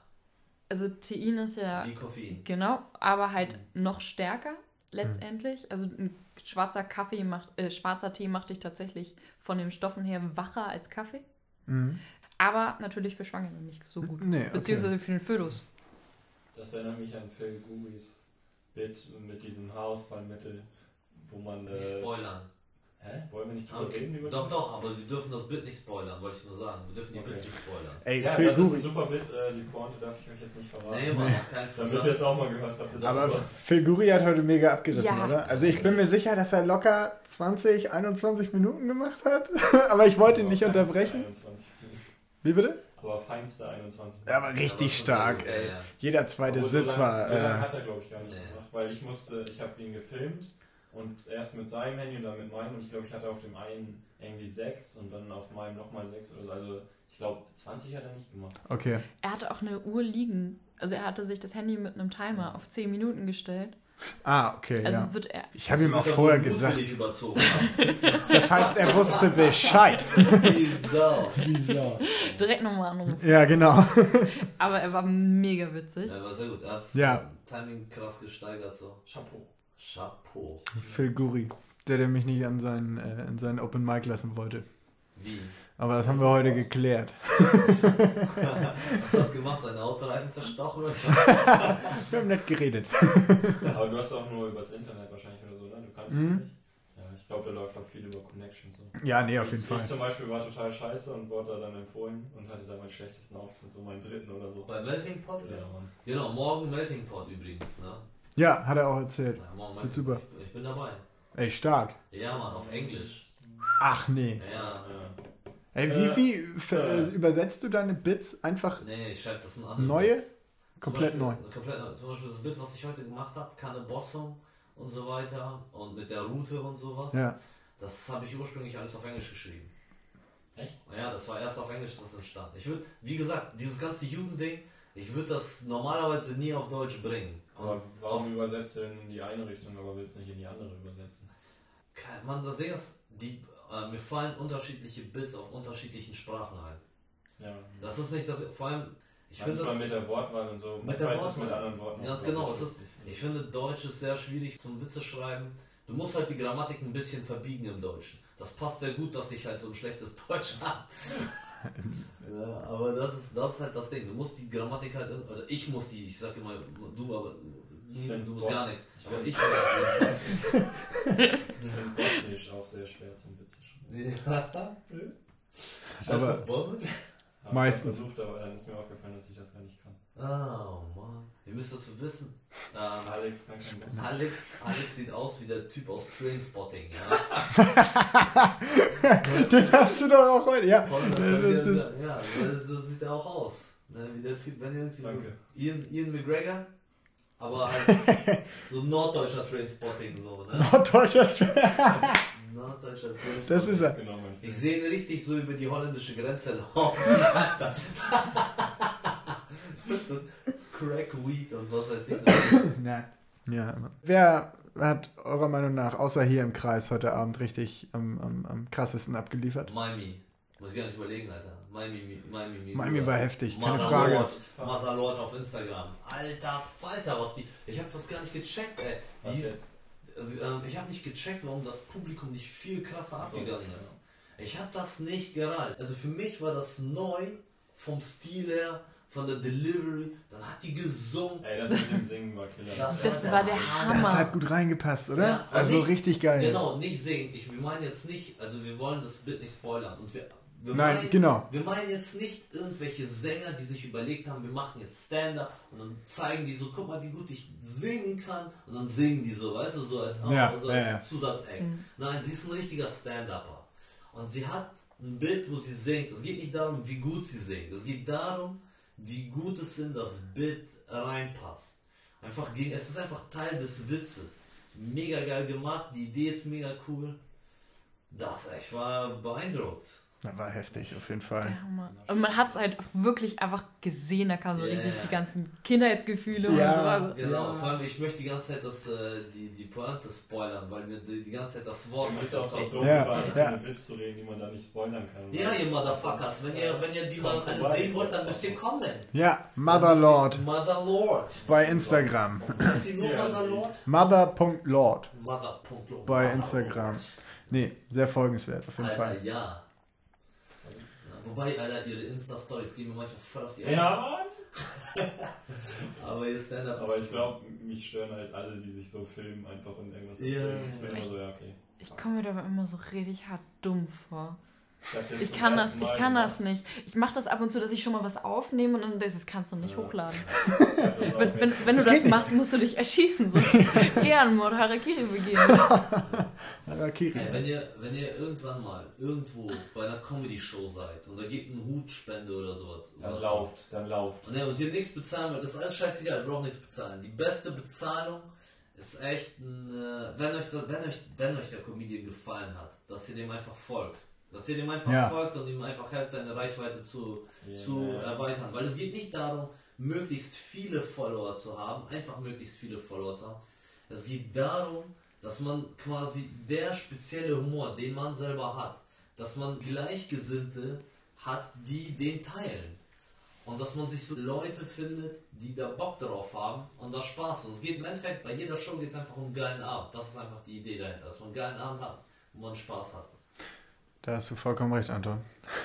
Also Tein ist ja, wie Koffein. genau, aber halt noch stärker letztendlich. Also ein schwarzer Kaffee macht, äh, schwarzer Tee macht dich tatsächlich von den Stoffen her wacher als Kaffee. Mhm. Aber natürlich für Schwangere nicht so gut. Nee, okay. Beziehungsweise für den Fötus. Das erinnert mich an Phil Gubis Bit mit diesem Haarausfallmittel, wo man. Nicht Äh, spoilern. Hä? Wollen wir nicht drüber Okay. reden? Über Doch, doch, aber wir dürfen das Bild nicht spoilern, wollte ich nur sagen. Wir dürfen die Okay. Bits nicht spoilern. Ey, Ja, Phil das ist ein Guri. super Bit. Äh, die Pointe darf ich euch jetzt nicht verraten. Nee, Mann, [laughs] Fall. Damit ihr es auch mal gehört habt. Aber super. Phil Guri hat heute mega abgerissen, Ja. oder? Also ich bin mir sicher, dass er locker 20, 21 Minuten gemacht hat. [laughs] aber ich wollte ihn Aber nicht unterbrechen. 21 Minuten. Wie bitte? Aber feinste 21 Er war richtig stark, Ja, ey. ja. Jeder zweite Obwohl, Sitz so lang, war. So lange Äh, hat er, glaube ich, gar nicht Nee. gemacht. Weil ich musste, ich habe ihn gefilmt und erst mit seinem Handy und dann mit meinem. Und ich glaube, ich hatte auf dem einen irgendwie 6 und dann auf meinem nochmal 6 oder so. Also ich glaube, 20 hat er nicht gemacht. okay. Er hatte auch eine Uhr liegen. Also er hatte sich das Handy mit einem Timer auf 10 Minuten gestellt. Ah, okay, Also ja. wird er. Ich habe ihm auch er vorher gesagt. [laughs] Das heißt, er wusste Bescheid. Die Sau. Wieso? Direkt nochmal anrufen. Ja, genau. Aber er war mega witzig. Ja, war sehr gut. Er hat Ja. Timing krass gesteigert so. Chapeau. Chapeau. Phil Guri. Der, der mich nicht an seinen, äh, in seinen Open Mic lassen wollte. Wie? Aber das haben wir heute geklärt. Hast du das gemacht? Seine Autoreifen zerstochen oder? [laughs] Wir haben nett geredet. Aber du hast auch nur übers Internet wahrscheinlich oder so, ne? Du kanntest Mhm. nicht. Ja, ich glaube, der läuft auch viel über Connections. So. Ja, nee, auf jeden ich, Fall. Ich zum Beispiel war total scheiße und wurde da dann empfohlen und hatte da meinen schlechtesten Auftritt, so meinen dritten oder so. Bei Melting Pot? Ja, Mann. Genau, morgen Melting Pot übrigens, ne? Ja, hat er auch erzählt. Ja, Melting super. Ich bin dabei. Ey, stark. Ja, Mann, auf Englisch. Ach nee. Ja. Ja. Ey, wie Äh, viel ver- äh. übersetzt du deine Bits einfach Nee, ich schreibe das in andere Neue? Bits. Komplett Beispiel, neu? Komplett neu. Zum Beispiel das Bild, was ich heute gemacht habe, keine Bossung und so weiter und mit der Route und sowas. Ja. Das habe ich ursprünglich alles auf Englisch geschrieben. Echt? Ja, das war erst auf Englisch das entstanden. Ich würde, wie gesagt, dieses ganze Jugendding Ich würde das normalerweise nie auf Deutsch bringen. Aber warum übersetzt du denn in die eine Richtung, aber willst nicht in die andere übersetzen? Kein- Man, das Ding ist, die, äh, mir fallen unterschiedliche Bits auf unterschiedlichen Sprachen ein. Ja. Das ist nicht das, vor allem, ich finde Manchmal das, mit der Wortwahl und so. Mit der ist es Wortwahl. mit anderen Worten. Ganz genau, es ist- ich finde Deutsch ist sehr schwierig zum Witze schreiben. Du musst halt die Grammatik ein bisschen verbiegen im Deutschen. Das passt sehr gut, dass ich halt so ein schlechtes Deutsch habe. [laughs] ja, aber das ist, das ist halt das Ding. Du musst die Grammatik halt, also ich muss die, ich sag immer, du aber, Ich find du musst gar nichts. ich Aber ich finde Bosnisch auch sehr schwer zum Witze schreiben. Ja. [laughs] Aber- du Bosnisch? Meistens. Versucht, aber dann ist mir aufgefallen, dass ich das gar nicht kann. Oh Mann. Ihr müsst dazu wissen, ähm, Alex. Alex, Alex sieht aus wie der Typ aus Trainspotting, ja. [laughs] Den hast du doch auch heute. Ja, das ist. ja, so sieht er auch aus. Ne, wie der Typ, wenn ihr irgendwie so Danke. Ian, Ian McGregor, aber halt [laughs] so norddeutscher Trainspotting so, ne? Norddeutscher Strap. [laughs] Norddeutscher Trainspotting. Das ist er. Genau Ich sehe ihn richtig so über die holländische Grenze laufen. So Crack Weed und was weiß ich. [laughs] Nackt. Ja, immer. Wer hat eurer Meinung nach, außer hier im Kreis, heute Abend richtig am, am, am krassesten abgeliefert? Miami. Muss ich gar nicht überlegen, Alter. Miami, Miami, Miami war heftig, keine Mother Frage. Lord, Mother Lord auf Instagram. Alter Falter, was die. Ich habe das gar nicht gecheckt, ey. Was Die, jetzt? äh, ähm, ich habe nicht gecheckt, warum das Publikum nicht viel krasser so, abgegangen ist. Ich habe das nicht gerallt. Also für mich war das neu vom Stil her, von der Delivery. Dann hat die gesungen. Ey, das mit dem Singen war Killer. Das Das war der Das Hammer. hat gut reingepasst, oder? Ja, also nicht- richtig geil. Genau, nicht singen. Ich, wir meinen jetzt nicht, also wir wollen das Bild nicht spoilern. Und wir, wir Nein, meinen, genau. Wir meinen jetzt nicht irgendwelche Sänger, die sich überlegt haben, wir machen jetzt Stand-up und dann zeigen die so, guck mal, wie gut ich singen kann. Und dann singen die so, weißt du, so als, Ja, so als ja. Zusatzeck. Nein, sie ist ein richtiger Stand-Upper. Und sie hat ein Bild, wo sie singt. Es geht nicht darum, wie gut sie singt. Es geht darum, wie gut es in das Bild reinpasst. Einfach gegen, es ist einfach Teil des Witzes. Mega geil gemacht, die Idee ist mega cool. Das, ich war beeindruckt. Das war heftig, auf jeden Fall. Der Hammer. Und man hat es halt wirklich einfach gesehen, da kamen so Ja, richtig ja. die ganzen Kindheitsgefühle Ja. und so. Also, Genau, Ja. vor allem ich möchte die ganze Zeit das, äh, die, die Pointe spoilern, weil mir die, die ganze Zeit das Wort Du bist auch so dumm, Ja, ja. einzelne Witz zu reden, die man da nicht spoilern kann. Ja, ihr Motherfuckers, wenn ihr, wenn ihr die mal alle sehen wollt, dann müsst ihr kommen. Ja, Motherlord Mother Lord. bei Instagram. Heißt die nur Mother Lord? Mother.lord Mother.lord. bei Instagram. Nee, sehr folgenswert, auf jeden Alter, Fall. ja. Wobei, Alter, ihre Insta-Stories gehen mir manchmal voll auf die Ja, Mann! [laughs] Aber ihr Stand-up Aber ich glaube, mich stören halt alle, die sich so filmen einfach und irgendwas Ja. erzählen. Ich bin immer so, ja, okay. ich komme mir dabei immer so richtig hart dumm vor. Ich kann das, ich kann gemacht. das nicht. Ich mache das ab und zu, dass ich schon mal was aufnehme und dann das kannst du nicht Ja. hochladen. [laughs] Wenn, wenn, wenn du Das geht machst, musst du dich erschießen. So [laughs] Ehrenmord, Harakiri begehen. [laughs] Harakiri. Ey, wenn, ihr, wenn ihr irgendwann mal irgendwo bei einer Comedy-Show seid und da geht ein Hutspende oder sowas. Dann oder- lauft, dann lauft. Und, ja, und ihr nichts bezahlen wollt, das ist alles scheißegal, ihr braucht nichts bezahlen. Die beste Bezahlung ist echt, ein, äh, wenn, euch da, wenn, euch, wenn euch der Comedian gefallen hat, dass ihr dem einfach folgt. Dass ihr dem einfach Ja. folgt und ihm einfach helft, seine Reichweite zu, Ja. zu erweitern. Weil es geht nicht darum, möglichst viele Follower zu haben, einfach möglichst viele Follower zu haben. Es geht darum, dass man quasi der spezielle Humor, den man selber hat, dass man Gleichgesinnte hat, die den teilen. Und dass man sich so Leute findet, die da Bock drauf haben und da Spaß. Und es geht im Endeffekt, bei jeder Show geht es einfach um einen geilen Abend. Das ist einfach die Idee dahinter, dass man einen geilen Abend hat, wo man Spaß hat. Da hast du vollkommen recht, Anton.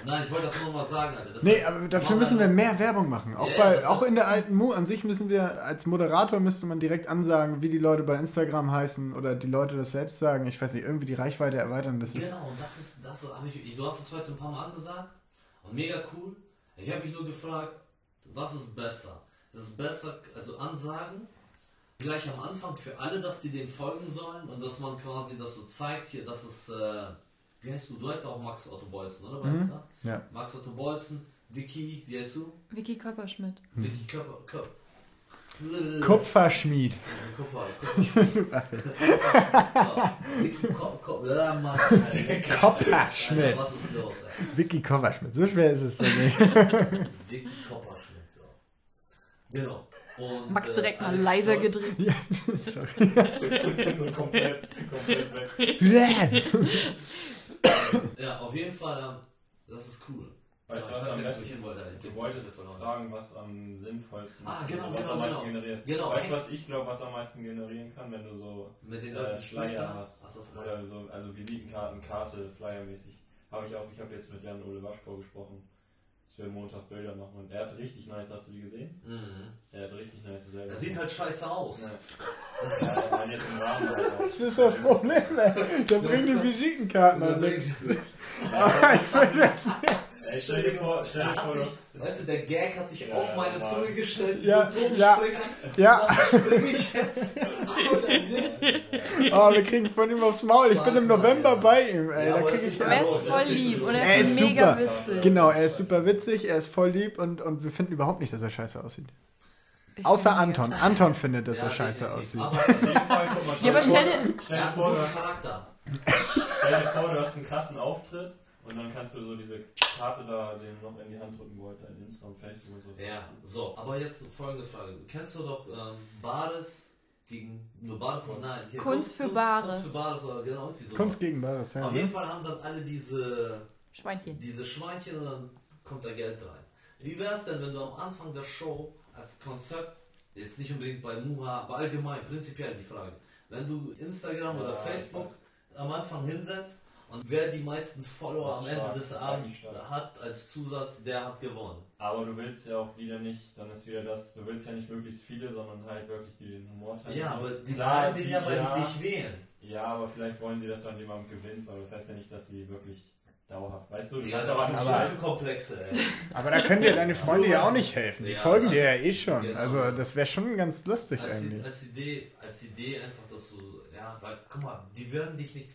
Nein, ich wollte das nur mal sagen, Alter. Das Nee, aber dafür müssen wir mehr Werbung machen. Auch, Ja, bei, auch ist- in der alten Mu an sich müssen wir, als Moderator müsste man direkt ansagen, wie die Leute bei Instagram heißen oder die Leute das selbst sagen. Ich weiß nicht, irgendwie die Reichweite erweitern. Das ist, Genau, und das ist, das habe ich, du hast es heute ein paar Mal angesagt und mega cool. Ich habe mich nur gefragt, was ist besser? Das ist besser, also Ansagen gleich am Anfang für alle, dass die dem folgen sollen und dass man quasi das so zeigt hier, dass es, äh, wie heißt du? Du heißt auch Max Otto Bolzen, oder? Mhm. Ja. Max Otto Bolzen, Vicky, wie heißt du? Vicky Körperschmidt. Vicky Körper, Körper. Kupferschmied. Kupfer, Kupferschmied. [laughs] Kopperschmidt. Was ist los, ey? Vicky Kopperschmidt. So schwer ist es doch nicht. [laughs] Vicky Kopperschmidt, so. Genau. Und, Max äh, direkt mal leiser gedreht. Ja, [laughs] sorry. so komplett, komplett weg. Ja, auf jeden Fall, ähm, das ist cool. Weißt du, was ich am besten? wollte. Du wolltest fragen, was am sinnvollsten Ah, genau, was genau, am meisten genau. generiert. Genau. Weißt du, was ich glaube, was am meisten generieren kann, wenn du so Mit den äh, Flyer hast? Flyer. Oder so, also Visitenkarten, Karte, Flyer-mäßig. Habe ich auch, ich habe jetzt mit Jan-Ole Waschkau gesprochen, dass wir Montag Bilder machen und er hat richtig nice, hast du die gesehen? Mhm. Er hat richtig nice selber. Das sieht halt scheiße aus. Ja. [laughs] Ja, ich meine jetzt im Rahmen halt auch. Das ist das Problem, ey. Der bringt die Visitenkarten an nichts. Aber [laughs] ich will das Ey, stell dir vor, stell dir vor, sich, weißt du, der Gag hat sich Ja, auf meine ja. Zunge gestellt, Ja, ja, ja. Ich jetzt? Oh, wir kriegen von ihm aufs Maul. Ich bin im November bei ihm, ey. Ja, Da krieg ich er ist voll lieb und Er ist ist mega super. witzig. Genau, er ist super witzig, er ist voll lieb und, und wir finden überhaupt nicht, dass er scheiße aussieht. Ich Außer Anton. Anton findet, dass Ja, er scheiße aussieht. Aber auf jeden Fall, guck mal. Stell dir vor, du hast einen krassen Auftritt und dann kannst du so diese Karte da dem noch in die Hand drücken, wo halt dein Insta und Facebook und so. Ja, so, aber jetzt folgende Frage. Kennst du doch ähm, Bares gegen. Nur Bares ist Kunst. nein. hier, Kunst für Bares. Kunst für Bares oder genau irgendwie so. Kunst gegen Bares, ja. Auf jeden Fall haben dann alle diese, Schweinchen. diese Schweinchen und dann kommt da Geld rein. Wie wäre es denn, wenn du am Anfang der Show als Konzept, jetzt nicht unbedingt bei Muha, aber allgemein, prinzipiell die Frage, wenn du Instagram oder Ja, Facebook ich weiß. am Anfang hinsetzt und wer die meisten Follower am Ende stark, des Abends hat als Zusatz, der hat gewonnen. Aber du willst ja auch wieder nicht, dann ist wieder das, du willst ja nicht möglichst viele, sondern halt wirklich die den Humor teilen. Ja, aber die Klar, teilen den ja, weil ja, die dich wählen. Ja, aber vielleicht wollen sie, dass du an jemandem gewinnst, aber das heißt ja nicht, dass sie wirklich dauerhaft, weißt du, Die was Aber- Komplexe, ey. [laughs] Aber da können dir deine Freunde ja auch nicht helfen. Die Ja, folgen dir ja eh schon. genau. Also das wäre schon ganz lustig Als, eigentlich. als Idee, als Idee einfach, dass du, so- ja, weil, guck mal, die werden dich nicht,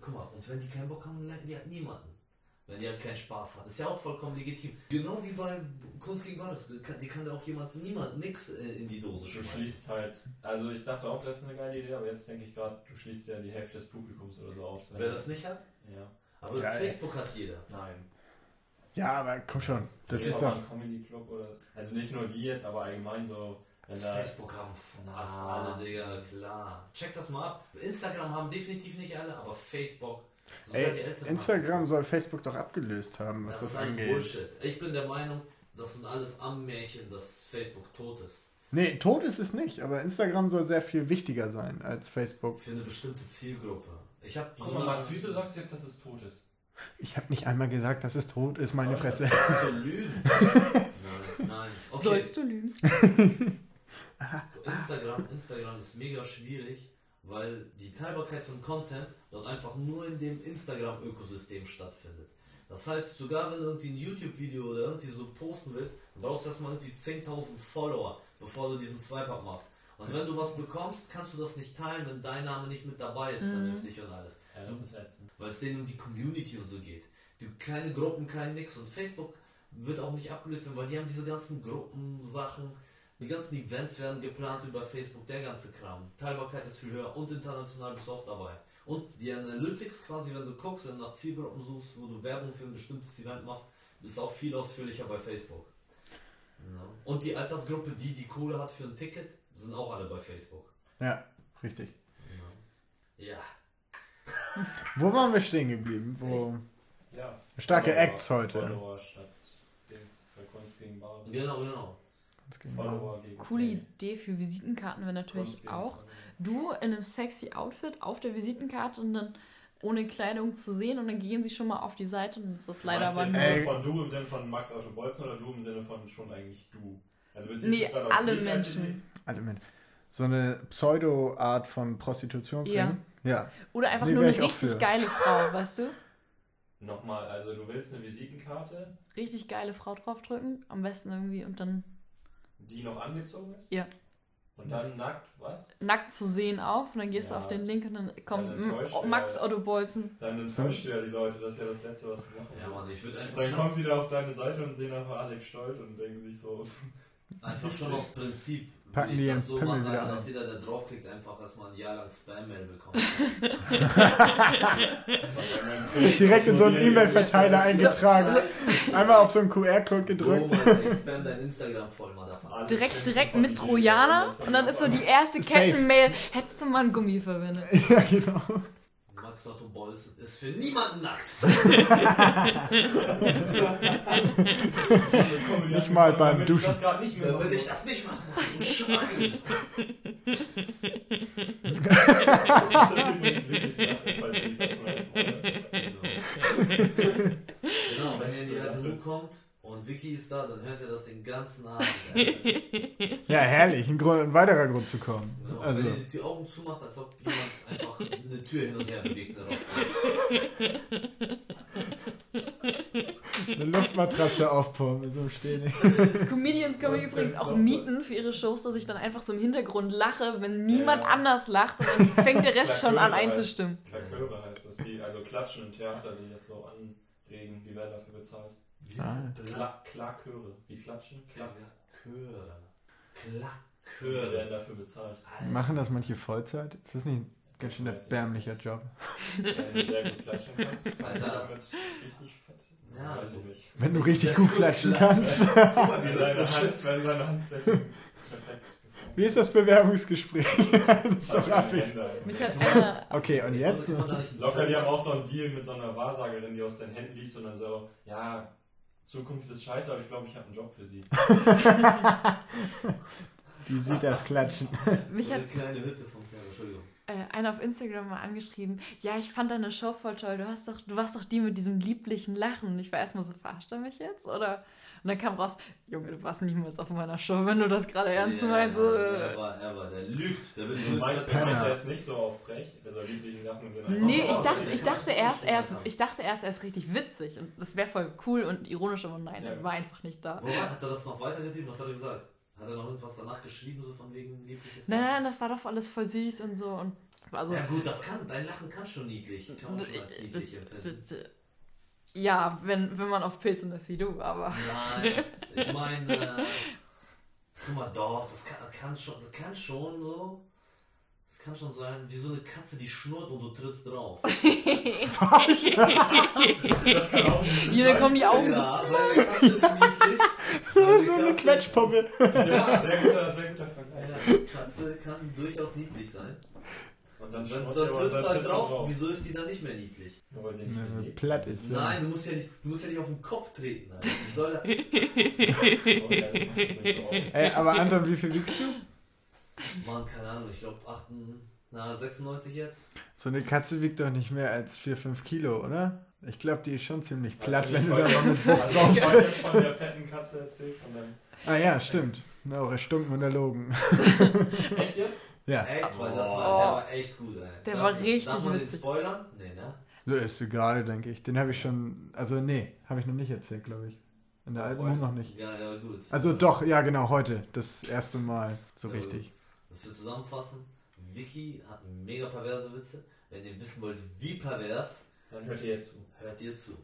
guck mal, und wenn die keinen Bock haben, dann leiten die halt niemanden. Wenn die halt keinen Spaß haben. Ist ja auch vollkommen legitim. Genau wie bei Kunst gegen Bares. Die kann, die kann da auch jemand, niemand, nix äh, in die Dose Du schmeißen. schließt halt, also ich dachte auch, das ist eine geile Idee, aber jetzt denke ich gerade, du schließt ja die Hälfte des Publikums oder so aus. Wer du- das nicht hat? Ja. Aber Geil. Facebook hat jeder. Nein. Ja, aber komm schon. Das ist doch. Comedy Club oder, also nicht nur die jetzt, aber allgemein so, wenn da, Facebook haben fast Ah. alle, Digga, klar. Check das mal ab. Instagram haben definitiv nicht alle, aber Facebook. Ey, Instagram haben soll Facebook doch abgelöst haben, was das das, ist alles angeht. Bullshit. Ich bin der Meinung, das sind alles Ammärchen, dass Facebook tot ist. Nee, tot ist es nicht, aber Instagram soll sehr viel wichtiger sein als Facebook. Für eine bestimmte Zielgruppe. Ich habe Guck mal, Max, wieso sagst du jetzt, dass es tot ist? Ich habe nicht einmal gesagt, dass es tot ist, meine Soll das? Fresse. so lügen. [laughs] nein, nein. Okay. Sollst du lügen? [laughs] Instagram, Instagram ist mega schwierig, weil die Teilbarkeit von Content dort einfach nur in dem Instagram-Ökosystem stattfindet. Das heißt, sogar wenn du irgendwie ein YouTube-Video oder irgendwie so posten willst, dann brauchst du erstmal irgendwie 10.000 Follower, bevor du diesen Swipe-Up machst. Und wenn du was bekommst, kannst du das nicht teilen, wenn dein Name nicht mit dabei ist, vernünftig und alles. Ja, das ist ätzend. Weil es denen um die Community und so geht. Du, keine Gruppen, kein Nix. Und Facebook wird auch nicht abgelöst werden, weil die haben diese ganzen Gruppensachen, die ganzen Events werden geplant über Facebook, der ganze Kram. Teilbarkeit ist viel höher und international bist du auch dabei. Und die Analytics quasi, wenn du guckst, wenn du nach Zielgruppen suchst, wo du Werbung für ein bestimmtes Event machst, bist du auch viel ausführlicher bei Facebook. Ja. Und die Altersgruppe, die die Kohle hat für ein Ticket, sind auch alle bei Facebook. Ja, richtig. Ja. [laughs] Wo waren wir stehen geblieben? Wo Ja. starke Follower- Acts heute. Follower statt Dings bei Kunst gegen Bar. Genau, genau. Follower gegen Coole. Idee für Visitenkarten wäre natürlich auch. Du in einem sexy Outfit auf der Visitenkarte und dann ohne Kleidung zu sehen und dann gehen sie schon mal auf die Seite und ist das leider aber nur. Ey. von du im Sinne von Max Otto Bolzen oder du im Sinne von schon eigentlich du? Also Nee, du auf alle Menschen. Alle Menschen. So eine Pseudo-Art von Prostitutionsring. Ja. Oder einfach Nee, nur eine richtig geile [laughs] Frau, weißt du? Nochmal, also du willst eine Visitenkarte, Richtig geile Frau draufdrücken, am besten irgendwie und dann die noch angezogen ist? Ja. Und Das- dann nackt, was? nackt zu sehen auf und dann gehst du Ja. auf den Link und dann kommt dann du Max ja. Otto Bolzen. Dann enttäuscht du ja die Leute, das ist ja das Letzte, was du machen Ja, willst. Mann, ich würde einfach Dann kommen sie da auf deine Seite und sehen einfach Alex Stolt und denken sich so, [laughs] Einfach schon aus Prinzip. Packen die das so Pimmel machen, wieder dass jeder, der draufklickt, einfach erstmal ein Jahr lang Spam-Mail bekommt. [laughs] Direkt in so einen E-Mail-Verteiler eingetragen. Einmal auf so einen QR-Code gedrückt. Mann, ich spam dein Instagram voll, Motherfucker. Direkt, direkt mit Trojaner und dann ist so die erste. Kettenmail, hättest du mal einen Gummi verwendet. [laughs] Ja, genau. Max Otto Bolzen ist für niemanden nackt. [laughs] Nicht mal beim Damit ich Duschen. Das nicht mehr Dann will ich das nicht machen. Schwein. Das ist übrigens. Genau, wenn ihr in die alte kommt und Vicky ist da, dann hört ihr das den ganzen Abend. [laughs] Ja, herrlich. Ein, Grund, ein weiterer Grund zu kommen. Genau. Also, Wenn ihr die Augen zumacht, als ob jemand einfach eine Tür hin und her bewegt. Eine eine Luftmatratze aufpumpen. So stehen. Comedians können übrigens auch mieten für ihre Shows, dass ich dann einfach so im Hintergrund lache, wenn niemand anders lacht und dann fängt der Rest schon an einzustimmen. Klakör heißt das, die, also Klatschen im Theater, die das so anregen, die werden dafür bezahlt. Ah. Kla Klaköre, wie klatschen? Klak Klaköre. Klaköre. werden dafür bezahlt. Machen das manche Vollzeit? Ist das nicht ein ganz schön erbärmlicher Job? Wenn du sehr gut klatschen kannst, kannst du damit richtig fett. Ja, weiß also- ich nicht. Wenn du richtig gut klatschen kannst. Wenn deine Hand, wenn Handflächen perfekt Wie ist das Bewerbungsgespräch? [laughs] das ist doch affig. Okay, und jetzt? Locker, die haben auch so einen Deal mit so einer Wahrsagerin, die aus den Händen liest und dann so, ja, Zukunft ist scheiße, aber ich glaube, ich habe einen Job für sie. [laughs] Die sieht das Klatschen. mich hat eine kleine Hütte. Äh, einer auf Instagram mal angeschrieben, ja, ich fand deine Show voll toll, du, hast doch, du warst doch die mit diesem lieblichen Lachen. Und ich war erstmal so, verarscht er mich jetzt? Oder? Und dann kam raus, Junge, du warst niemals auf meiner Show, wenn du das gerade ernst Ja, meinst. So, Er war, er war, der lügt. Der will er ist nicht so auf frech, also lieblichen Lachen sind Nee, ich dachte, ich dachte erst, er ist, ich dachte erst, er ist richtig witzig und das wäre voll cool und ironisch, aber nein, er Ja. war einfach nicht da. Wo war- hat er das noch weitergetrieben? Was hat er gesagt? Hat er noch irgendwas danach geschrieben, so von wegen liebliches Nein, nein, das war doch alles voll süß und so und war so. Ja gut, das kann, dein Lachen kann schon niedlich. Kann man schon als niedlich empfinden. Ja, wenn, wenn man auf Pilzen ist wie du, aber. Nein, [laughs] ich meine, äh, guck mal, doch, das kann, kann, schon, das kann schon so. Das kann schon sein, wie so eine Katze, die schnurrt und du trittst drauf. [laughs] Das kann auch nicht Hier, da kommen die Augen so. Ja, weil eine Katze ist niedlich. [laughs] so eine Quetschpuppe. Ja, sehr guter, sehr guter Vergleich. Eine Katze kann durchaus niedlich sein. Und dann Dann, dann trittst du halt trittst du drauf. Wieso ist die dann nicht mehr niedlich? Nur weil sie nicht mehr Ja, platt ist, ja. Nein, du musst ja nicht, du musst ja nicht auf den Kopf treten. Alter. [laughs] Wie soll So, ja, so. Ey, aber Anton, wie viel wiegst du? Mann, keine Ahnung, ich glaube 8, na 96 jetzt. So eine Katze wiegt doch nicht mehr als 4, 5 Kilo, oder? Ich glaube, die ist schon ziemlich platt, Hast wenn du da mal mit Wucht drauf trittst. von der fetten Katze erzählt, von deinem... Ah ja, stimmt. Na, eure Stunkenmonologen. [laughs] Echt jetzt? Ja, Echt, weil das Oh. war, der war echt gut, ey. Der Darf- war richtig Darf man den witzig. spoilern? Nee, ne? so ist egal, denke ich. Den habe ich schon, also nee, habe ich noch nicht erzählt, glaube ich. In der alten noch nicht. Ja, ja, gut. Also doch, ja genau, heute. Das erste Mal so Ja, richtig. Das wir zusammenfassen. Vicky hat mega perverse Witze. Wenn ihr wissen wollt, wie pervers, Dann hört ihr jetzt zu. hört ihr zu.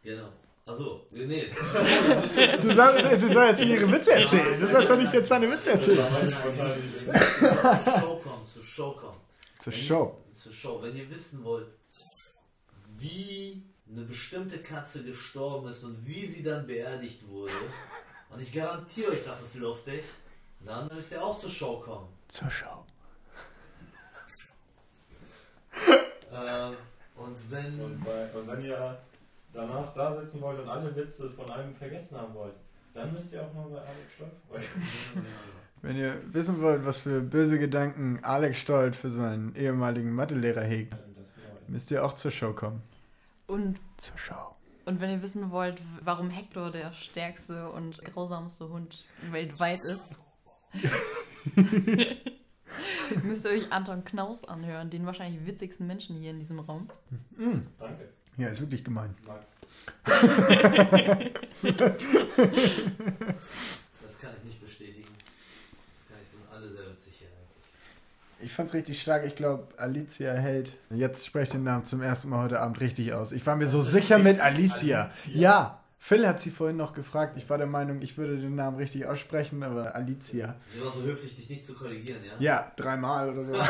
Genau. Achso, nee. [laughs] Du sagst, sie soll jetzt ihre Witze erzählen. Du sollst doch nicht jetzt deine Witze erzählen. Nein, nein, nein, zur Show kommen, zur Show kommen. Zur Wenn Show. Ihr, zur Show. Wenn ihr wissen wollt, wie eine bestimmte Katze gestorben ist und wie sie dann beerdigt wurde, und ich garantiere euch, das ist lustig, dann müsst ihr auch zur Show kommen. Zur Show. Ähm, und wenn. Und, bei, und wenn ihr danach da sitzen wollt und alle Witze von einem vergessen haben wollt, dann müsst ihr auch mal bei Alex Stolz vorbeikommen. [laughs] Wenn ihr wissen wollt, was für böse Gedanken Alex Stolt für seinen ehemaligen Mathelehrer hegt, müsst ihr auch zur Show kommen. Und, Zur Show. und wenn ihr wissen wollt, warum Hector der stärkste und grausamste Hund weltweit ist, [laughs] [laughs] [laughs] müsst ihr euch Anton Knaus anhören, den wahrscheinlich witzigsten Menschen hier in diesem Raum. Danke, Ja, ist wirklich gemein. Max. [laughs] Das kann ich nicht bestätigen. Das kann ich, sind alle sehr witzig hier. Ich fand's richtig stark. Ich glaube, Alicia hält. Jetzt spreche ich den Namen zum ersten Mal heute Abend richtig aus. Ich war mir so Das ist sicher mit. Alicia. Alicia. Ja, Phil hat sie vorhin noch gefragt. Ich war der Meinung, ich würde den Namen richtig aussprechen, aber Alicia. Sie war so höflich, dich nicht zu korrigieren, ja? Ja, dreimal oder so. [laughs]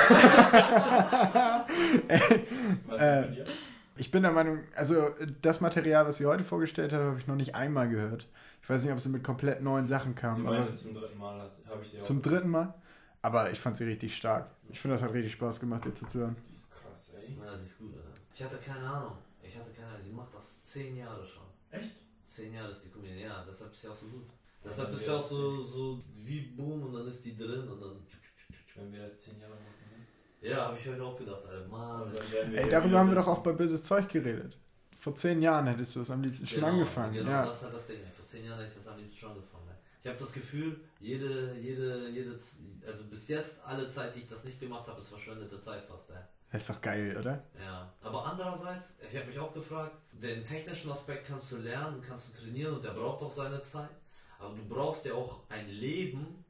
Was Äh, dir? Ich bin der Meinung, also das Material, was sie heute vorgestellt hat, habe ich noch nicht einmal gehört. Ich weiß nicht, ob sie mit komplett neuen Sachen Sie kam, aber meinte zum dritten Mal, habe ich sie auch zum gehört. dritten Mal. Aber ich fand sie richtig stark. Ich finde, das hat richtig Spaß gemacht, ihr zuzuhören. Die ist krass, ey. Ja, sie ist gut, oder? Ich hatte keine Ahnung. Ich hatte keine Ahnung. Sie macht das zehn Jahre schon. Echt? Zehn Jahre ist die Comedian, ja, deshalb ist sie auch so gut. Ja, Deshalb ist sie auch das so, so wie Boom und dann ist die drin und dann. Wenn wir das zehn Jahre machen. ne? Ja, habe ich heute auch gedacht, Alter. Mann. Und dann werden wir Ey, darüber haben wir doch auch bei Böses Zeug geredet. Vor zehn Jahren hättest du es am liebsten schon Genau, angefangen. Genau, ja. das halt das Ding. Vor zehn Jahren hätte ich das am liebsten schon angefangen. Ich habe das Gefühl, jede, jede, jede, also bis jetzt alle Zeit, die ich das nicht gemacht habe, ist verschwendete Zeit fast. Ey. Das ist doch geil, oder? Ja, aber andererseits, ich habe mich auch gefragt, den technischen Aspekt kannst du lernen, kannst du trainieren und der braucht auch seine Zeit. Aber du brauchst ja auch ein Leben,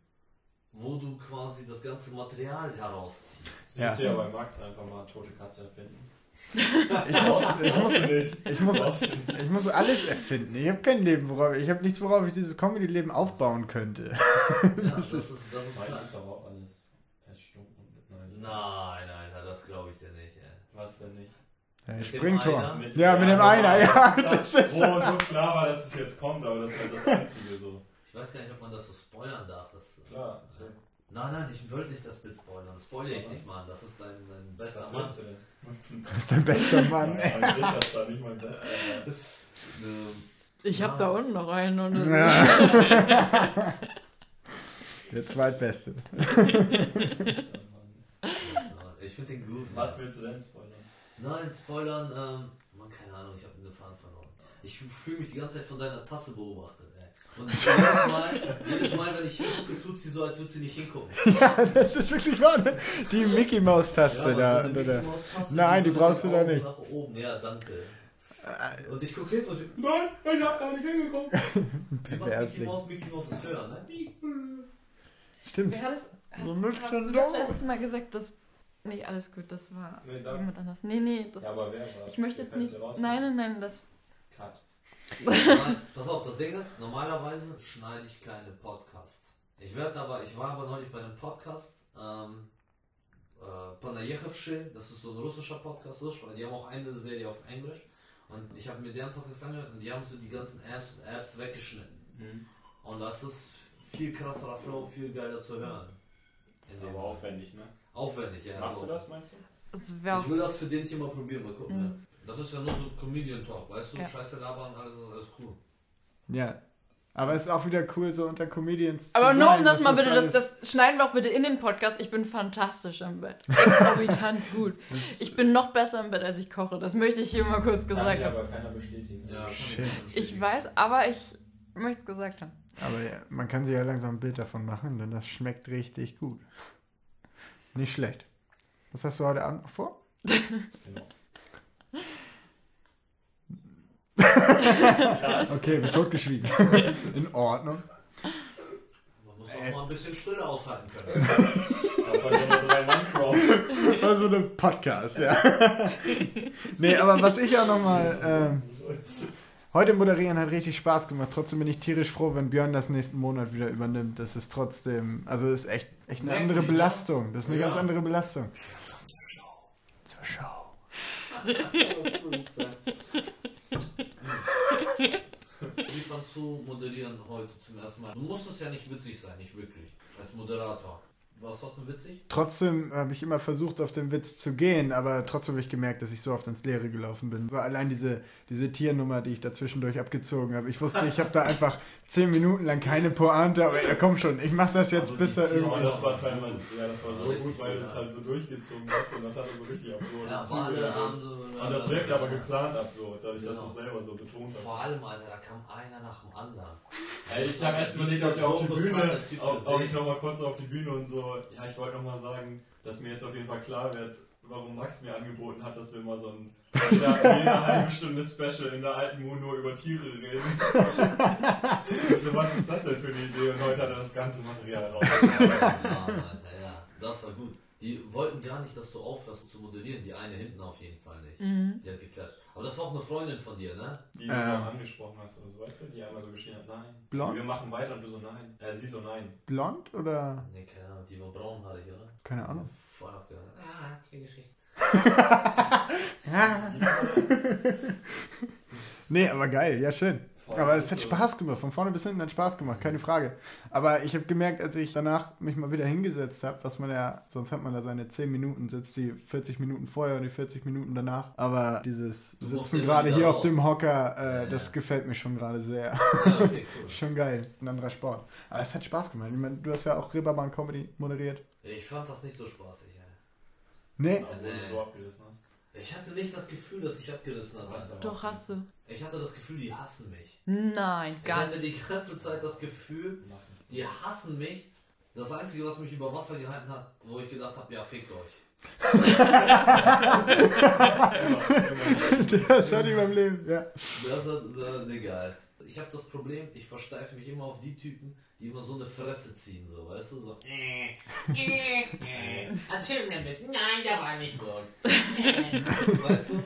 wo du quasi das ganze Material herausziehst. Ja. Du ja bei Max einfach mal tote Katze erfinden. Ich muss, ich muss, [laughs] nicht. ich muss, ich muss alles erfinden. Ich habe kein Leben, worauf ich habe nichts, worauf ich dieses Comedy-Leben aufbauen könnte. Ja, [laughs] Das das, ist- das ist klar. ist aber auch alles erstunken nein. Nein, nein, nein, das glaube ich dir nicht. Ey. Was denn nicht? Ja, Mit dem Springtor. Einer? Ja, mit dem Einer, ja. Das, Das ist, wo so klar war, dass es jetzt kommt, aber das ist halt das Einzige so. Ich weiß gar nicht, ob man das so spoilern darf. Das, Klar, erzähl. Nein, nein, ich wollte nicht das Bild spoilern. Das spoilere ich nicht, Mann. Das ist dein, dein bester Was Mann. du denn? das ist dein bester Mann. Ja, sind das da nicht mal das? Ähm, Ich habe da unten noch einen. Und Ja. [laughs] Der zweitbeste. [laughs] Ich finde den gut. Was willst du denn spoilern? Nein, spoilern, ähm, Mann, keine Ahnung, ich habe den Faden verloren. Ich fühle mich die ganze Zeit von deiner Tasse beobachtet. Und jedes Mal, jedes Mal, wenn ich hingucke, tut sie so, als würde sie nicht hingucken. [laughs] Ja, das ist wirklich wahr. ne? Die Mickey Maus Taste Mann, da. so eine unter der- Mickey Tasse, Nein, die brauchst du da nicht. Nach oben, ja, danke. Und ich gucke hin und sie, nein, ich hab gar nicht hingeguckt. [laughs] Mickey. Mouse Mickey Mouse das hören, ne? Stimmt. Wer hat das, hast, So nüchtern hast du das drauf. letztes Mal gesagt, dass... Nee, alles gut, das war Nee, jemand anders. Nee, nee, das... Ja, aber wer war ich möchte jetzt nicht... Nein, nein, nein, das... Cut. Pass auf, das Ding ist, normalerweise schneide ich keine Podcasts. Ich werde aber, ich war aber neulich bei einem Podcast, ähm, äh, Panayechevsche, das ist so ein russischer Podcast, die haben auch eine Serie auf Englisch. Und ich habe mir deren Podcast angehört und die haben so die ganzen Apps und Apps weggeschnitten. Mhm. Und das ist viel krasserer Flow, viel geiler zu hören. Aber aufwendig, ne? Aufwendig, ja. Machst du das, meinst du? Ich will das für den nicht immer probieren, mal gucken. Mhm. Ne? Das ist ja nur so Comedian Talk, weißt du? Ja. Scheiße labern, alles ist alles cool. Ja. Aber es ist auch wieder cool, so unter Comedians Aber zu nur sein, um das mal bitte, das, das schneiden wir auch bitte in den Podcast. Ich bin fantastisch im Bett. Exorbitant [laughs] gut. Ich bin noch besser im Bett, als ich koche. Das möchte ich hier mal kurz Kann gesagt dir haben. aber keiner bestätigen. Ja, Shit. ich weiß, aber ich möchte es gesagt haben. Aber ja, man kann sich ja langsam ein Bild davon machen, denn das schmeckt richtig gut. Nicht schlecht. Was hast du heute Abend noch vor? Genau. [laughs] Okay, wird totgeschwiegen. [laughs] In Ordnung. Man muss auch mal ein bisschen Stille aushalten können. Auch [laughs] bei so. War so ein Podcast, ja. nee, aber was ich auch nochmal. Ähm, heute moderieren hat richtig Spaß gemacht. Trotzdem bin ich tierisch froh, wenn Björn das nächsten Monat wieder übernimmt. Das ist trotzdem. Also, ist echt, echt eine andere Belastung. Das ist eine Ja. ganz andere Belastung. Zur Show. Wie fandst du moderieren heute zum ersten Mal? Du musst es ja nicht witzig sein, nicht wirklich. Als Moderator. War es trotzdem witzig? Trotzdem habe ich immer versucht, auf den Witz zu gehen, aber trotzdem habe ich gemerkt, dass ich so oft ins Leere gelaufen bin. So allein diese, diese Tiernummer, die ich da zwischendurch abgezogen habe. Ich wusste, ich habe da einfach zehn Minuten lang keine Pointe, aber ja, komm schon, ich mache das jetzt, Also bis er irgendwie. das war teilweise, ja, das war so gut, weil du es halt so durchgezogen hast und das hat so richtig absurd. Ja, alle haben so. Und das wirkt aber geplant absurd, dadurch, dass Genau. du es selber so betont hast. Vor allem, Alter, da kam einer nach dem anderen. Ich habe echt überlegt, ob ich auf die Bühne, ob, ich nochmal kurz auf die Bühne und so, ja, ich wollte nochmal sagen, dass mir jetzt auf jeden Fall klar wird, warum Max mir angeboten hat, dass wir mal so ein [laughs] jede, halbe Stunde Special in der alten Moon nur über Tiere reden. [laughs] so, was ist das denn für eine Idee? Und heute hat er das ganze Material [laughs] raus. Ja, Alter, ja, das war gut. Die wollten gar nicht, dass du aufhörst zu moderieren. Die eine hinten auf jeden Fall nicht. Mhm. Die hat geklatscht. Aber das war auch eine Freundin von dir, ne? Die du Ähm. angesprochen hast, also, weißt du, die einmal so geschrien hat, nein. Blond? Wir machen weiter und du so nein. Äh, sie so nein. Blond oder? Ne, keine Ahnung. Die war braunhaarig, oder? Keine Ahnung. Voll abgehört. Ah, Tiergeschichte. [laughs] [laughs] Nee, aber geil, ja schön. Aber es hat. Spaß gemacht, von vorne bis hinten hat Spaß gemacht, keine Frage. Aber ich habe gemerkt, als ich danach mich mal wieder hingesetzt habe, was man ja, sonst hat man da seine 10 Minuten, sitzt die 40 Minuten vorher und die 40 Minuten danach. Aber dieses Du Sitzen gerade hier auf raus. dem Hocker, äh, Ja, das ja. gefällt mir schon gerade sehr. Ja, okay, [laughs] cool. schon geil. Ein anderer Sport. Aber es hat Spaß gemacht. Ich meine, du hast ja auch Reeperbahn Comedy moderiert. Ich fand das nicht so spaßig, ey. Nee? Obwohl Nee. du so abgerissen hast. Ich hatte nicht das Gefühl, dass ich abgerissen habe. Doch, hast du. Ich hatte das Gefühl, die hassen mich. Nein, Ich gar hatte nicht. die ganze Zeit das Gefühl, die hassen mich. Das Einzige, was mich über Wasser gehalten hat, wo ich gedacht habe, ja, fickt euch. [laughs] Das hatte ich beim Leben, ja. Das ist äh, egal. Ich habe das Problem, ich versteife mich immer auf die Typen, die immer so eine Fresse ziehen, so, weißt du? So, äh, äh, äh, erzähl mir mit. Nein, der war nicht gut. Äh, [laughs] weißt du?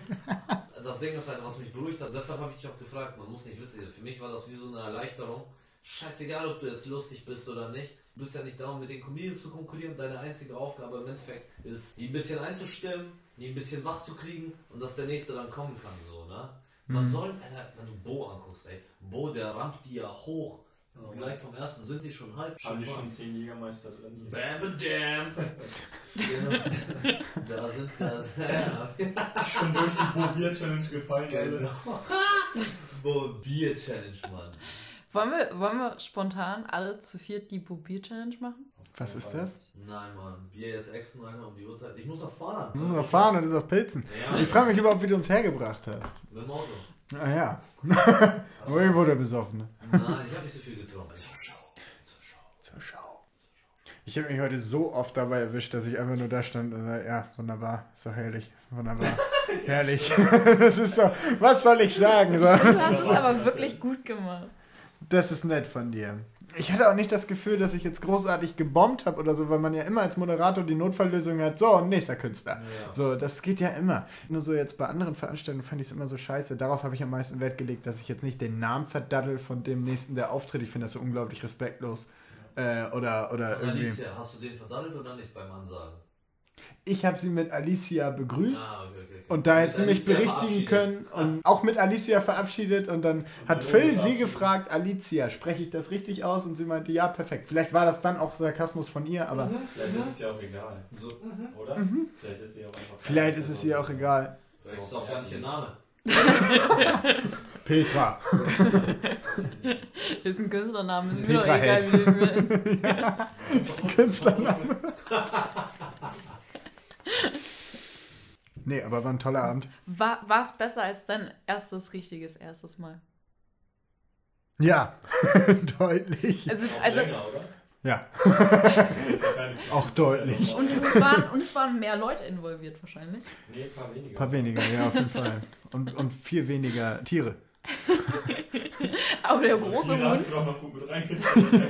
Das Ding ist halt, was mich beruhigt hat, deshalb habe ich dich auch gefragt, man muss nicht witzig sein. Für mich war das wie so eine Erleichterung. Scheißegal, ob du jetzt lustig bist oder nicht. Du bist ja nicht da, um mit den Comedians zu konkurrieren. Deine einzige Aufgabe im Endeffekt ist, die ein bisschen einzustimmen, die ein bisschen wach zu kriegen und dass der Nächste dann kommen kann, so, ne? Man soll, Alter, wenn du Bo anguckst, ey, Bo, der rammt die ja hoch. Und gleich vom ersten sind die schon heiß. Haben die schon 10 Jägermeister drin? hier? Bam, bam. ja, [laughs] da sind da. [laughs] Schon durch die Probier-Challenge gefallen. genau. [laughs] Alter. Bo, Bier Challenge, Mann. Wollen wir, wollen wir spontan alle zu viert die Probier-Challenge machen? Was ist das? Nein, Mann. Wir jetzt extra einer um die Uhrzeit. Ich muss noch fahren. Du musst noch fahren und ist auf Pilzen. Ja, Ich frage mich überhaupt, wie du uns hergebracht hast. mit dem Auto. Ah ja. [laughs] Aber irgendwo der Besoffene. Nein, ich habe nicht so viel getrunken. Zur Schau. Ich habe mich heute so oft dabei erwischt, dass ich einfach nur da stand und sag, ja, wunderbar, ist doch herrlich, wunderbar, [laughs] herrlich. [laughs] Das ist doch, was soll ich sagen? So, Du hast es aber wirklich gut gemacht. das ist nett von dir. Ich hatte auch nicht das Gefühl, dass ich jetzt großartig gebombt habe oder so, weil man ja immer als Moderator die Notfalllösung hat. So, nächster Künstler. Ja. So, das geht ja immer. Nur so jetzt bei anderen Veranstaltungen fand ich es immer so scheiße. Darauf habe ich am meisten Wert gelegt, dass ich jetzt nicht den Namen verdaddel von dem nächsten, der auftritt. Ich finde das so unglaublich respektlos. Äh, oder oder irgendwie. Alicia, hast du den verdattelt oder nicht beim Ansagen? Ich habe sie mit Alicia begrüßt. Ah, okay, okay. Und da hätte sie mich Alicia berichtigen können und auch mit Alicia verabschiedet und dann hat warum Phil sie gefragt, Alicia, spreche ich das richtig aus? Und sie meinte, ja, perfekt. Vielleicht war das dann auch Sarkasmus von ihr, aber Vielleicht ist es ja auch egal, So, oder? Vielleicht ist sie auch einfach. vielleicht ist es ihr auch egal. vielleicht ist auch gar nicht ihr Name. [laughs] Petra. Ist ein Künstlername, ist mir doch Petra egal, Held. wie du willst. [laughs] Künstlername. [laughs] [laughs] nee, aber war ein toller Abend. War es besser als dein erstes richtiges erstes Mal? Ja, [laughs] deutlich. Also, Auch also länger, oder? Ja, [laughs] Auch deutlich. und, es waren, und es waren mehr Leute involviert wahrscheinlich. Nee, ein paar weniger. ein paar weniger, ja, auf jeden Fall. Und, und viel weniger Tiere. Aber der große Tiere hast Hund, du doch noch gut mit reingezogen.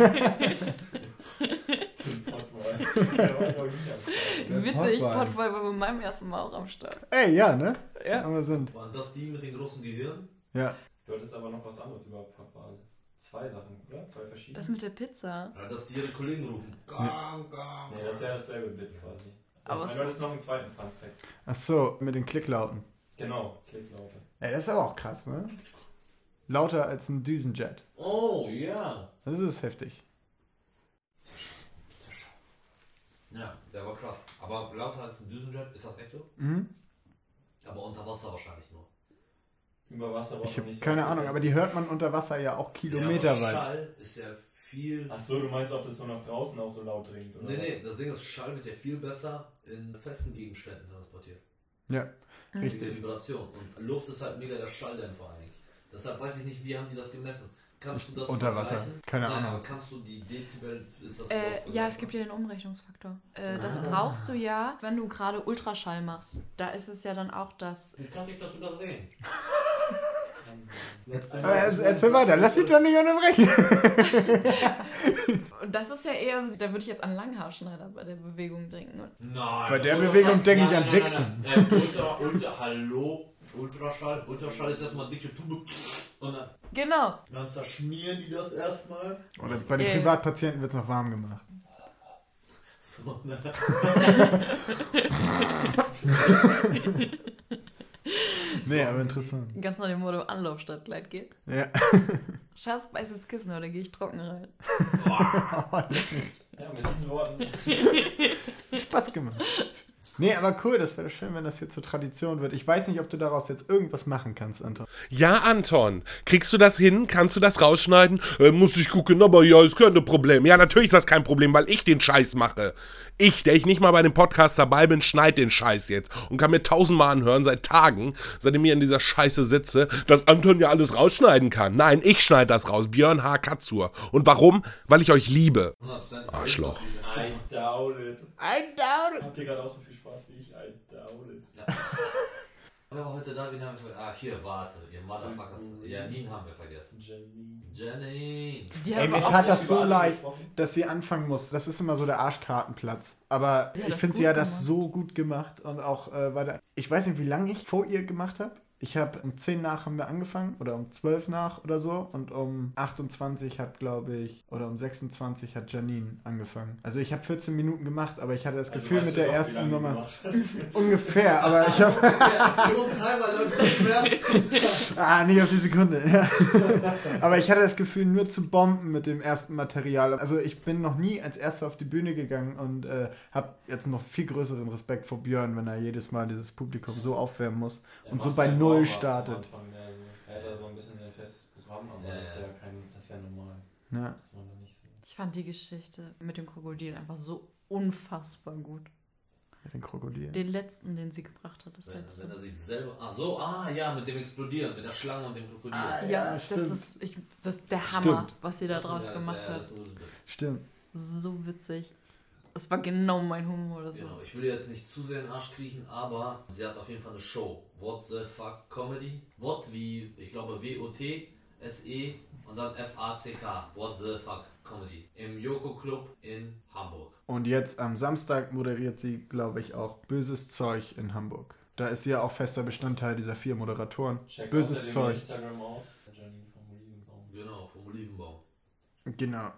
Witzig. Potboy war bei meinem ersten Mal auch am Start. Ey, ja, ne? Ja. Aber sind. Waren das die mit den großen Gehirn? Ja. Du hattest aber noch was anderes über Potball. Zwei Sachen, oder? Zwei verschiedene? Das mit der Pizza. Ja, dass die ihre Kollegen rufen. Gang, gang. nee, das ist ja dasselbe Bit quasi. Aber es- du hattest noch einen zweiten Fun Fact. Ach so, mit den Klicklauten. Genau, Klicklaute. Ey, das ist aber auch krass, ne? Lauter als ein Düsenjet. Oh, ja. Das ist heftig. Ja, der war krass. Aber lauter als ein Düsenjet, ist das echt so? Mhm. Aber unter Wasser wahrscheinlich nur. Über Wasser braucht Ich habe nicht so keine viel Ahnung, aber die hört man unter Wasser ja auch Ja, kilometerweit. aber Schall ist ja viel. Ach so, du meinst, ob das so nach draußen auch so laut dringt? Oder Nee, nee, was? das Ding ist, Schall wird ja viel besser in festen Gegenständen transportiert. Ja, richtig. der Vibration. Und Luft ist halt mega der Schalldämpfer eigentlich. Deshalb weiß ich nicht, wie haben die das gemessen? Kannst du das Unter Wasser. Keine Nein, Ahnung. aber kannst du die Dezibel, ist das Äh, ja, es gibt ja den Umrechnungsfaktor. Äh, das Ah. brauchst du ja, wenn du gerade Ultraschall machst. Da ist es ja dann auch das. Wie kann ich das übersehen? [laughs] Aber erz- erzähl weiter, lass dich doch nicht unterbrechen. [laughs] Und das ist ja eher so, da würde ich jetzt an Langhaarschneider bei der Bewegung denken. Nein. Bei der Bewegung denke ich an Wichsen. Nein, nein. Äh, Ultra, Ultra, hallo, Ultraschall. Ultraschall ist erstmal dicke Tube und dann, Genau. dann zerschmieren die das erstmal. Oder bei den. Privatpatienten wird es noch warm gemacht. So, ne? [laughs] Nee, aber interessant. Ganz nach dem Motto Anlauf statt Gleitgel. Ja. Schatz, beiß ins Kissen oder gehe ich trocken rein. [laughs] Ja, mit diesen Worten. Spaß gemacht. Nee, aber cool, das wäre schön, wenn das hier zur Tradition wird. Ich weiß nicht, ob du daraus jetzt irgendwas machen kannst, Anton. Ja, Anton, kriegst du das hin? Kannst du das rausschneiden? Äh, muss ich gucken, aber ja, ist kein Problem. Ja, natürlich ist das kein Problem, weil ich den Scheiß mache. Ich, der ich nicht mal bei dem Podcast dabei bin, schneid den Scheiß jetzt und kann mir tausendmal anhören seit Tagen, seitdem ich in dieser Scheiße sitze, dass Anton ja alles rausschneiden kann. Nein, ich schneide das raus. Björn H. Katzur. Und warum? Weil ich euch liebe. 100%. Arschloch. I doubt it. I doubt Habt ihr gerade auch so viel Spaß wie ich? I doubt it. Wer war heute da? Wen haben wir vergessen? Ah, hier, warte. Ihr Motherfuckers. Janine haben wir vergessen. Janine. Janine. Die Ey, haben mir auch tat das so über leid, gesprochen. dass sie anfangen muss. Das ist immer so der Arschkartenplatz. Aber hat ich das finde, gut sie hat das gemacht. so gut gemacht und auch äh, weiter. Ich weiß nicht, wie lange ich vor ihr gemacht habe. Ich habe um 10 nach haben wir angefangen oder um 12 nach oder so und um 28 hat, glaube ich, oder um 26 hat Janine angefangen. Also ich habe 14 Minuten gemacht, aber ich hatte das Also Gefühl mit der ersten Nummer [laughs] ungefähr, aber ich habe. [laughs] [laughs] Ah, nicht auf die Sekunde. Ja. Aber ich hatte das Gefühl, nur zu bomben mit dem ersten Material. Also ich bin noch nie als Erster auf die Bühne gegangen und äh, habe jetzt noch viel größeren Respekt vor Björn, wenn er jedes Mal dieses Publikum so aufwärmen muss Er und so bei halt Null startet. Anfang, ja, Er hat da so ein bisschen ein festes Programm, aber Ja, das ist ja. ja kein, das ist ja normal. Ja. Das man da nicht so. Ich fand die Geschichte mit dem Krokodil einfach so unfassbar gut. Mit den Krokodilen. Den letzten, den sie gebracht hat, das Wenn, letzte. wenn er sich selber. Ach so, ah ja, mit dem Explodieren, mit der Schlange und dem Krokodil. Ah, ja, Ja, das, ist, ich, das ist der Hammer, Stimmt. was sie da draus ja, gemacht ja, hat. Stimmt. So witzig. Es war genau mein Humor. Das Genau, war. ich will jetzt nicht zu sehr in den Arsch kriechen, aber sie hat auf jeden Fall eine Show. What the fuck Comedy? What wie, ich glaube, W-O-T, S-E und dann F-A-C-K. What the fuck Comedy. Im Yoko Club in Hamburg. Und jetzt am Samstag moderiert sie, glaube ich, auch Böses Zeug in Hamburg. Da ist sie ja auch fester Bestandteil dieser vier Moderatoren. Check Böses Zeug. Instagram aus. Janine vom Olivenbaum. Genau, vom Olivenbaum. Genau.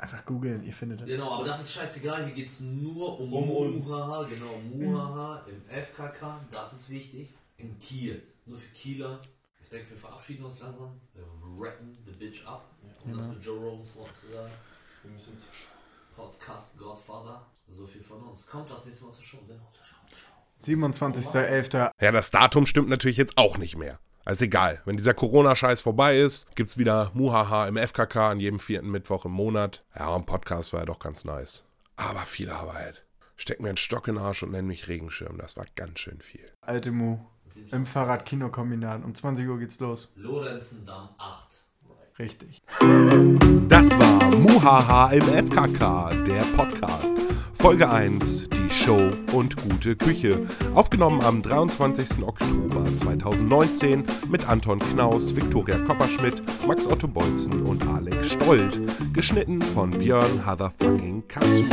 Einfach googeln, ihr findet es. Genau, aber das ist scheißegal. Hier geht es nur um, Um uns. Muhaha. Genau, Muhaha im FKK. Das ist wichtig. In Kiel. Nur für Kieler. Ich denke, wir verabschieden uns langsam. Wir rappen the bitch up. Um das mit Joe Rogans Wort zu sagen. Wir müssen zur Show. Podcast Godfather. So viel von uns. Kommt das nächste Mal zur Show. Genau, zur Show. zur Show. 27.11. Ja, das Datum stimmt natürlich jetzt auch nicht mehr. Also egal, wenn dieser Corona-Scheiß vorbei ist, gibt's wieder Muhaha im FKK an jedem vierten Mittwoch im Monat. Ja, ein Podcast war ja doch ganz nice. Aber viel Arbeit. Steck mir einen Stock in den Arsch und nenn mich Regenschirm. Das war ganz schön viel. Alte Mu. Im Fahrrad-Kinokombinat. Um 20 Uhr geht's los. Lorenzendamm 8. Richtig. Das war Muhaha im FKK, der Podcast. Folge 1, die Show und gute Küche. Aufgenommen am 23. Oktober 2019 mit Anton Knaus, Viktoria Kopperschmidt, Max Otto Bolzen und Alex Stolt. Geschnitten von Björn Hatherfucking Kassel.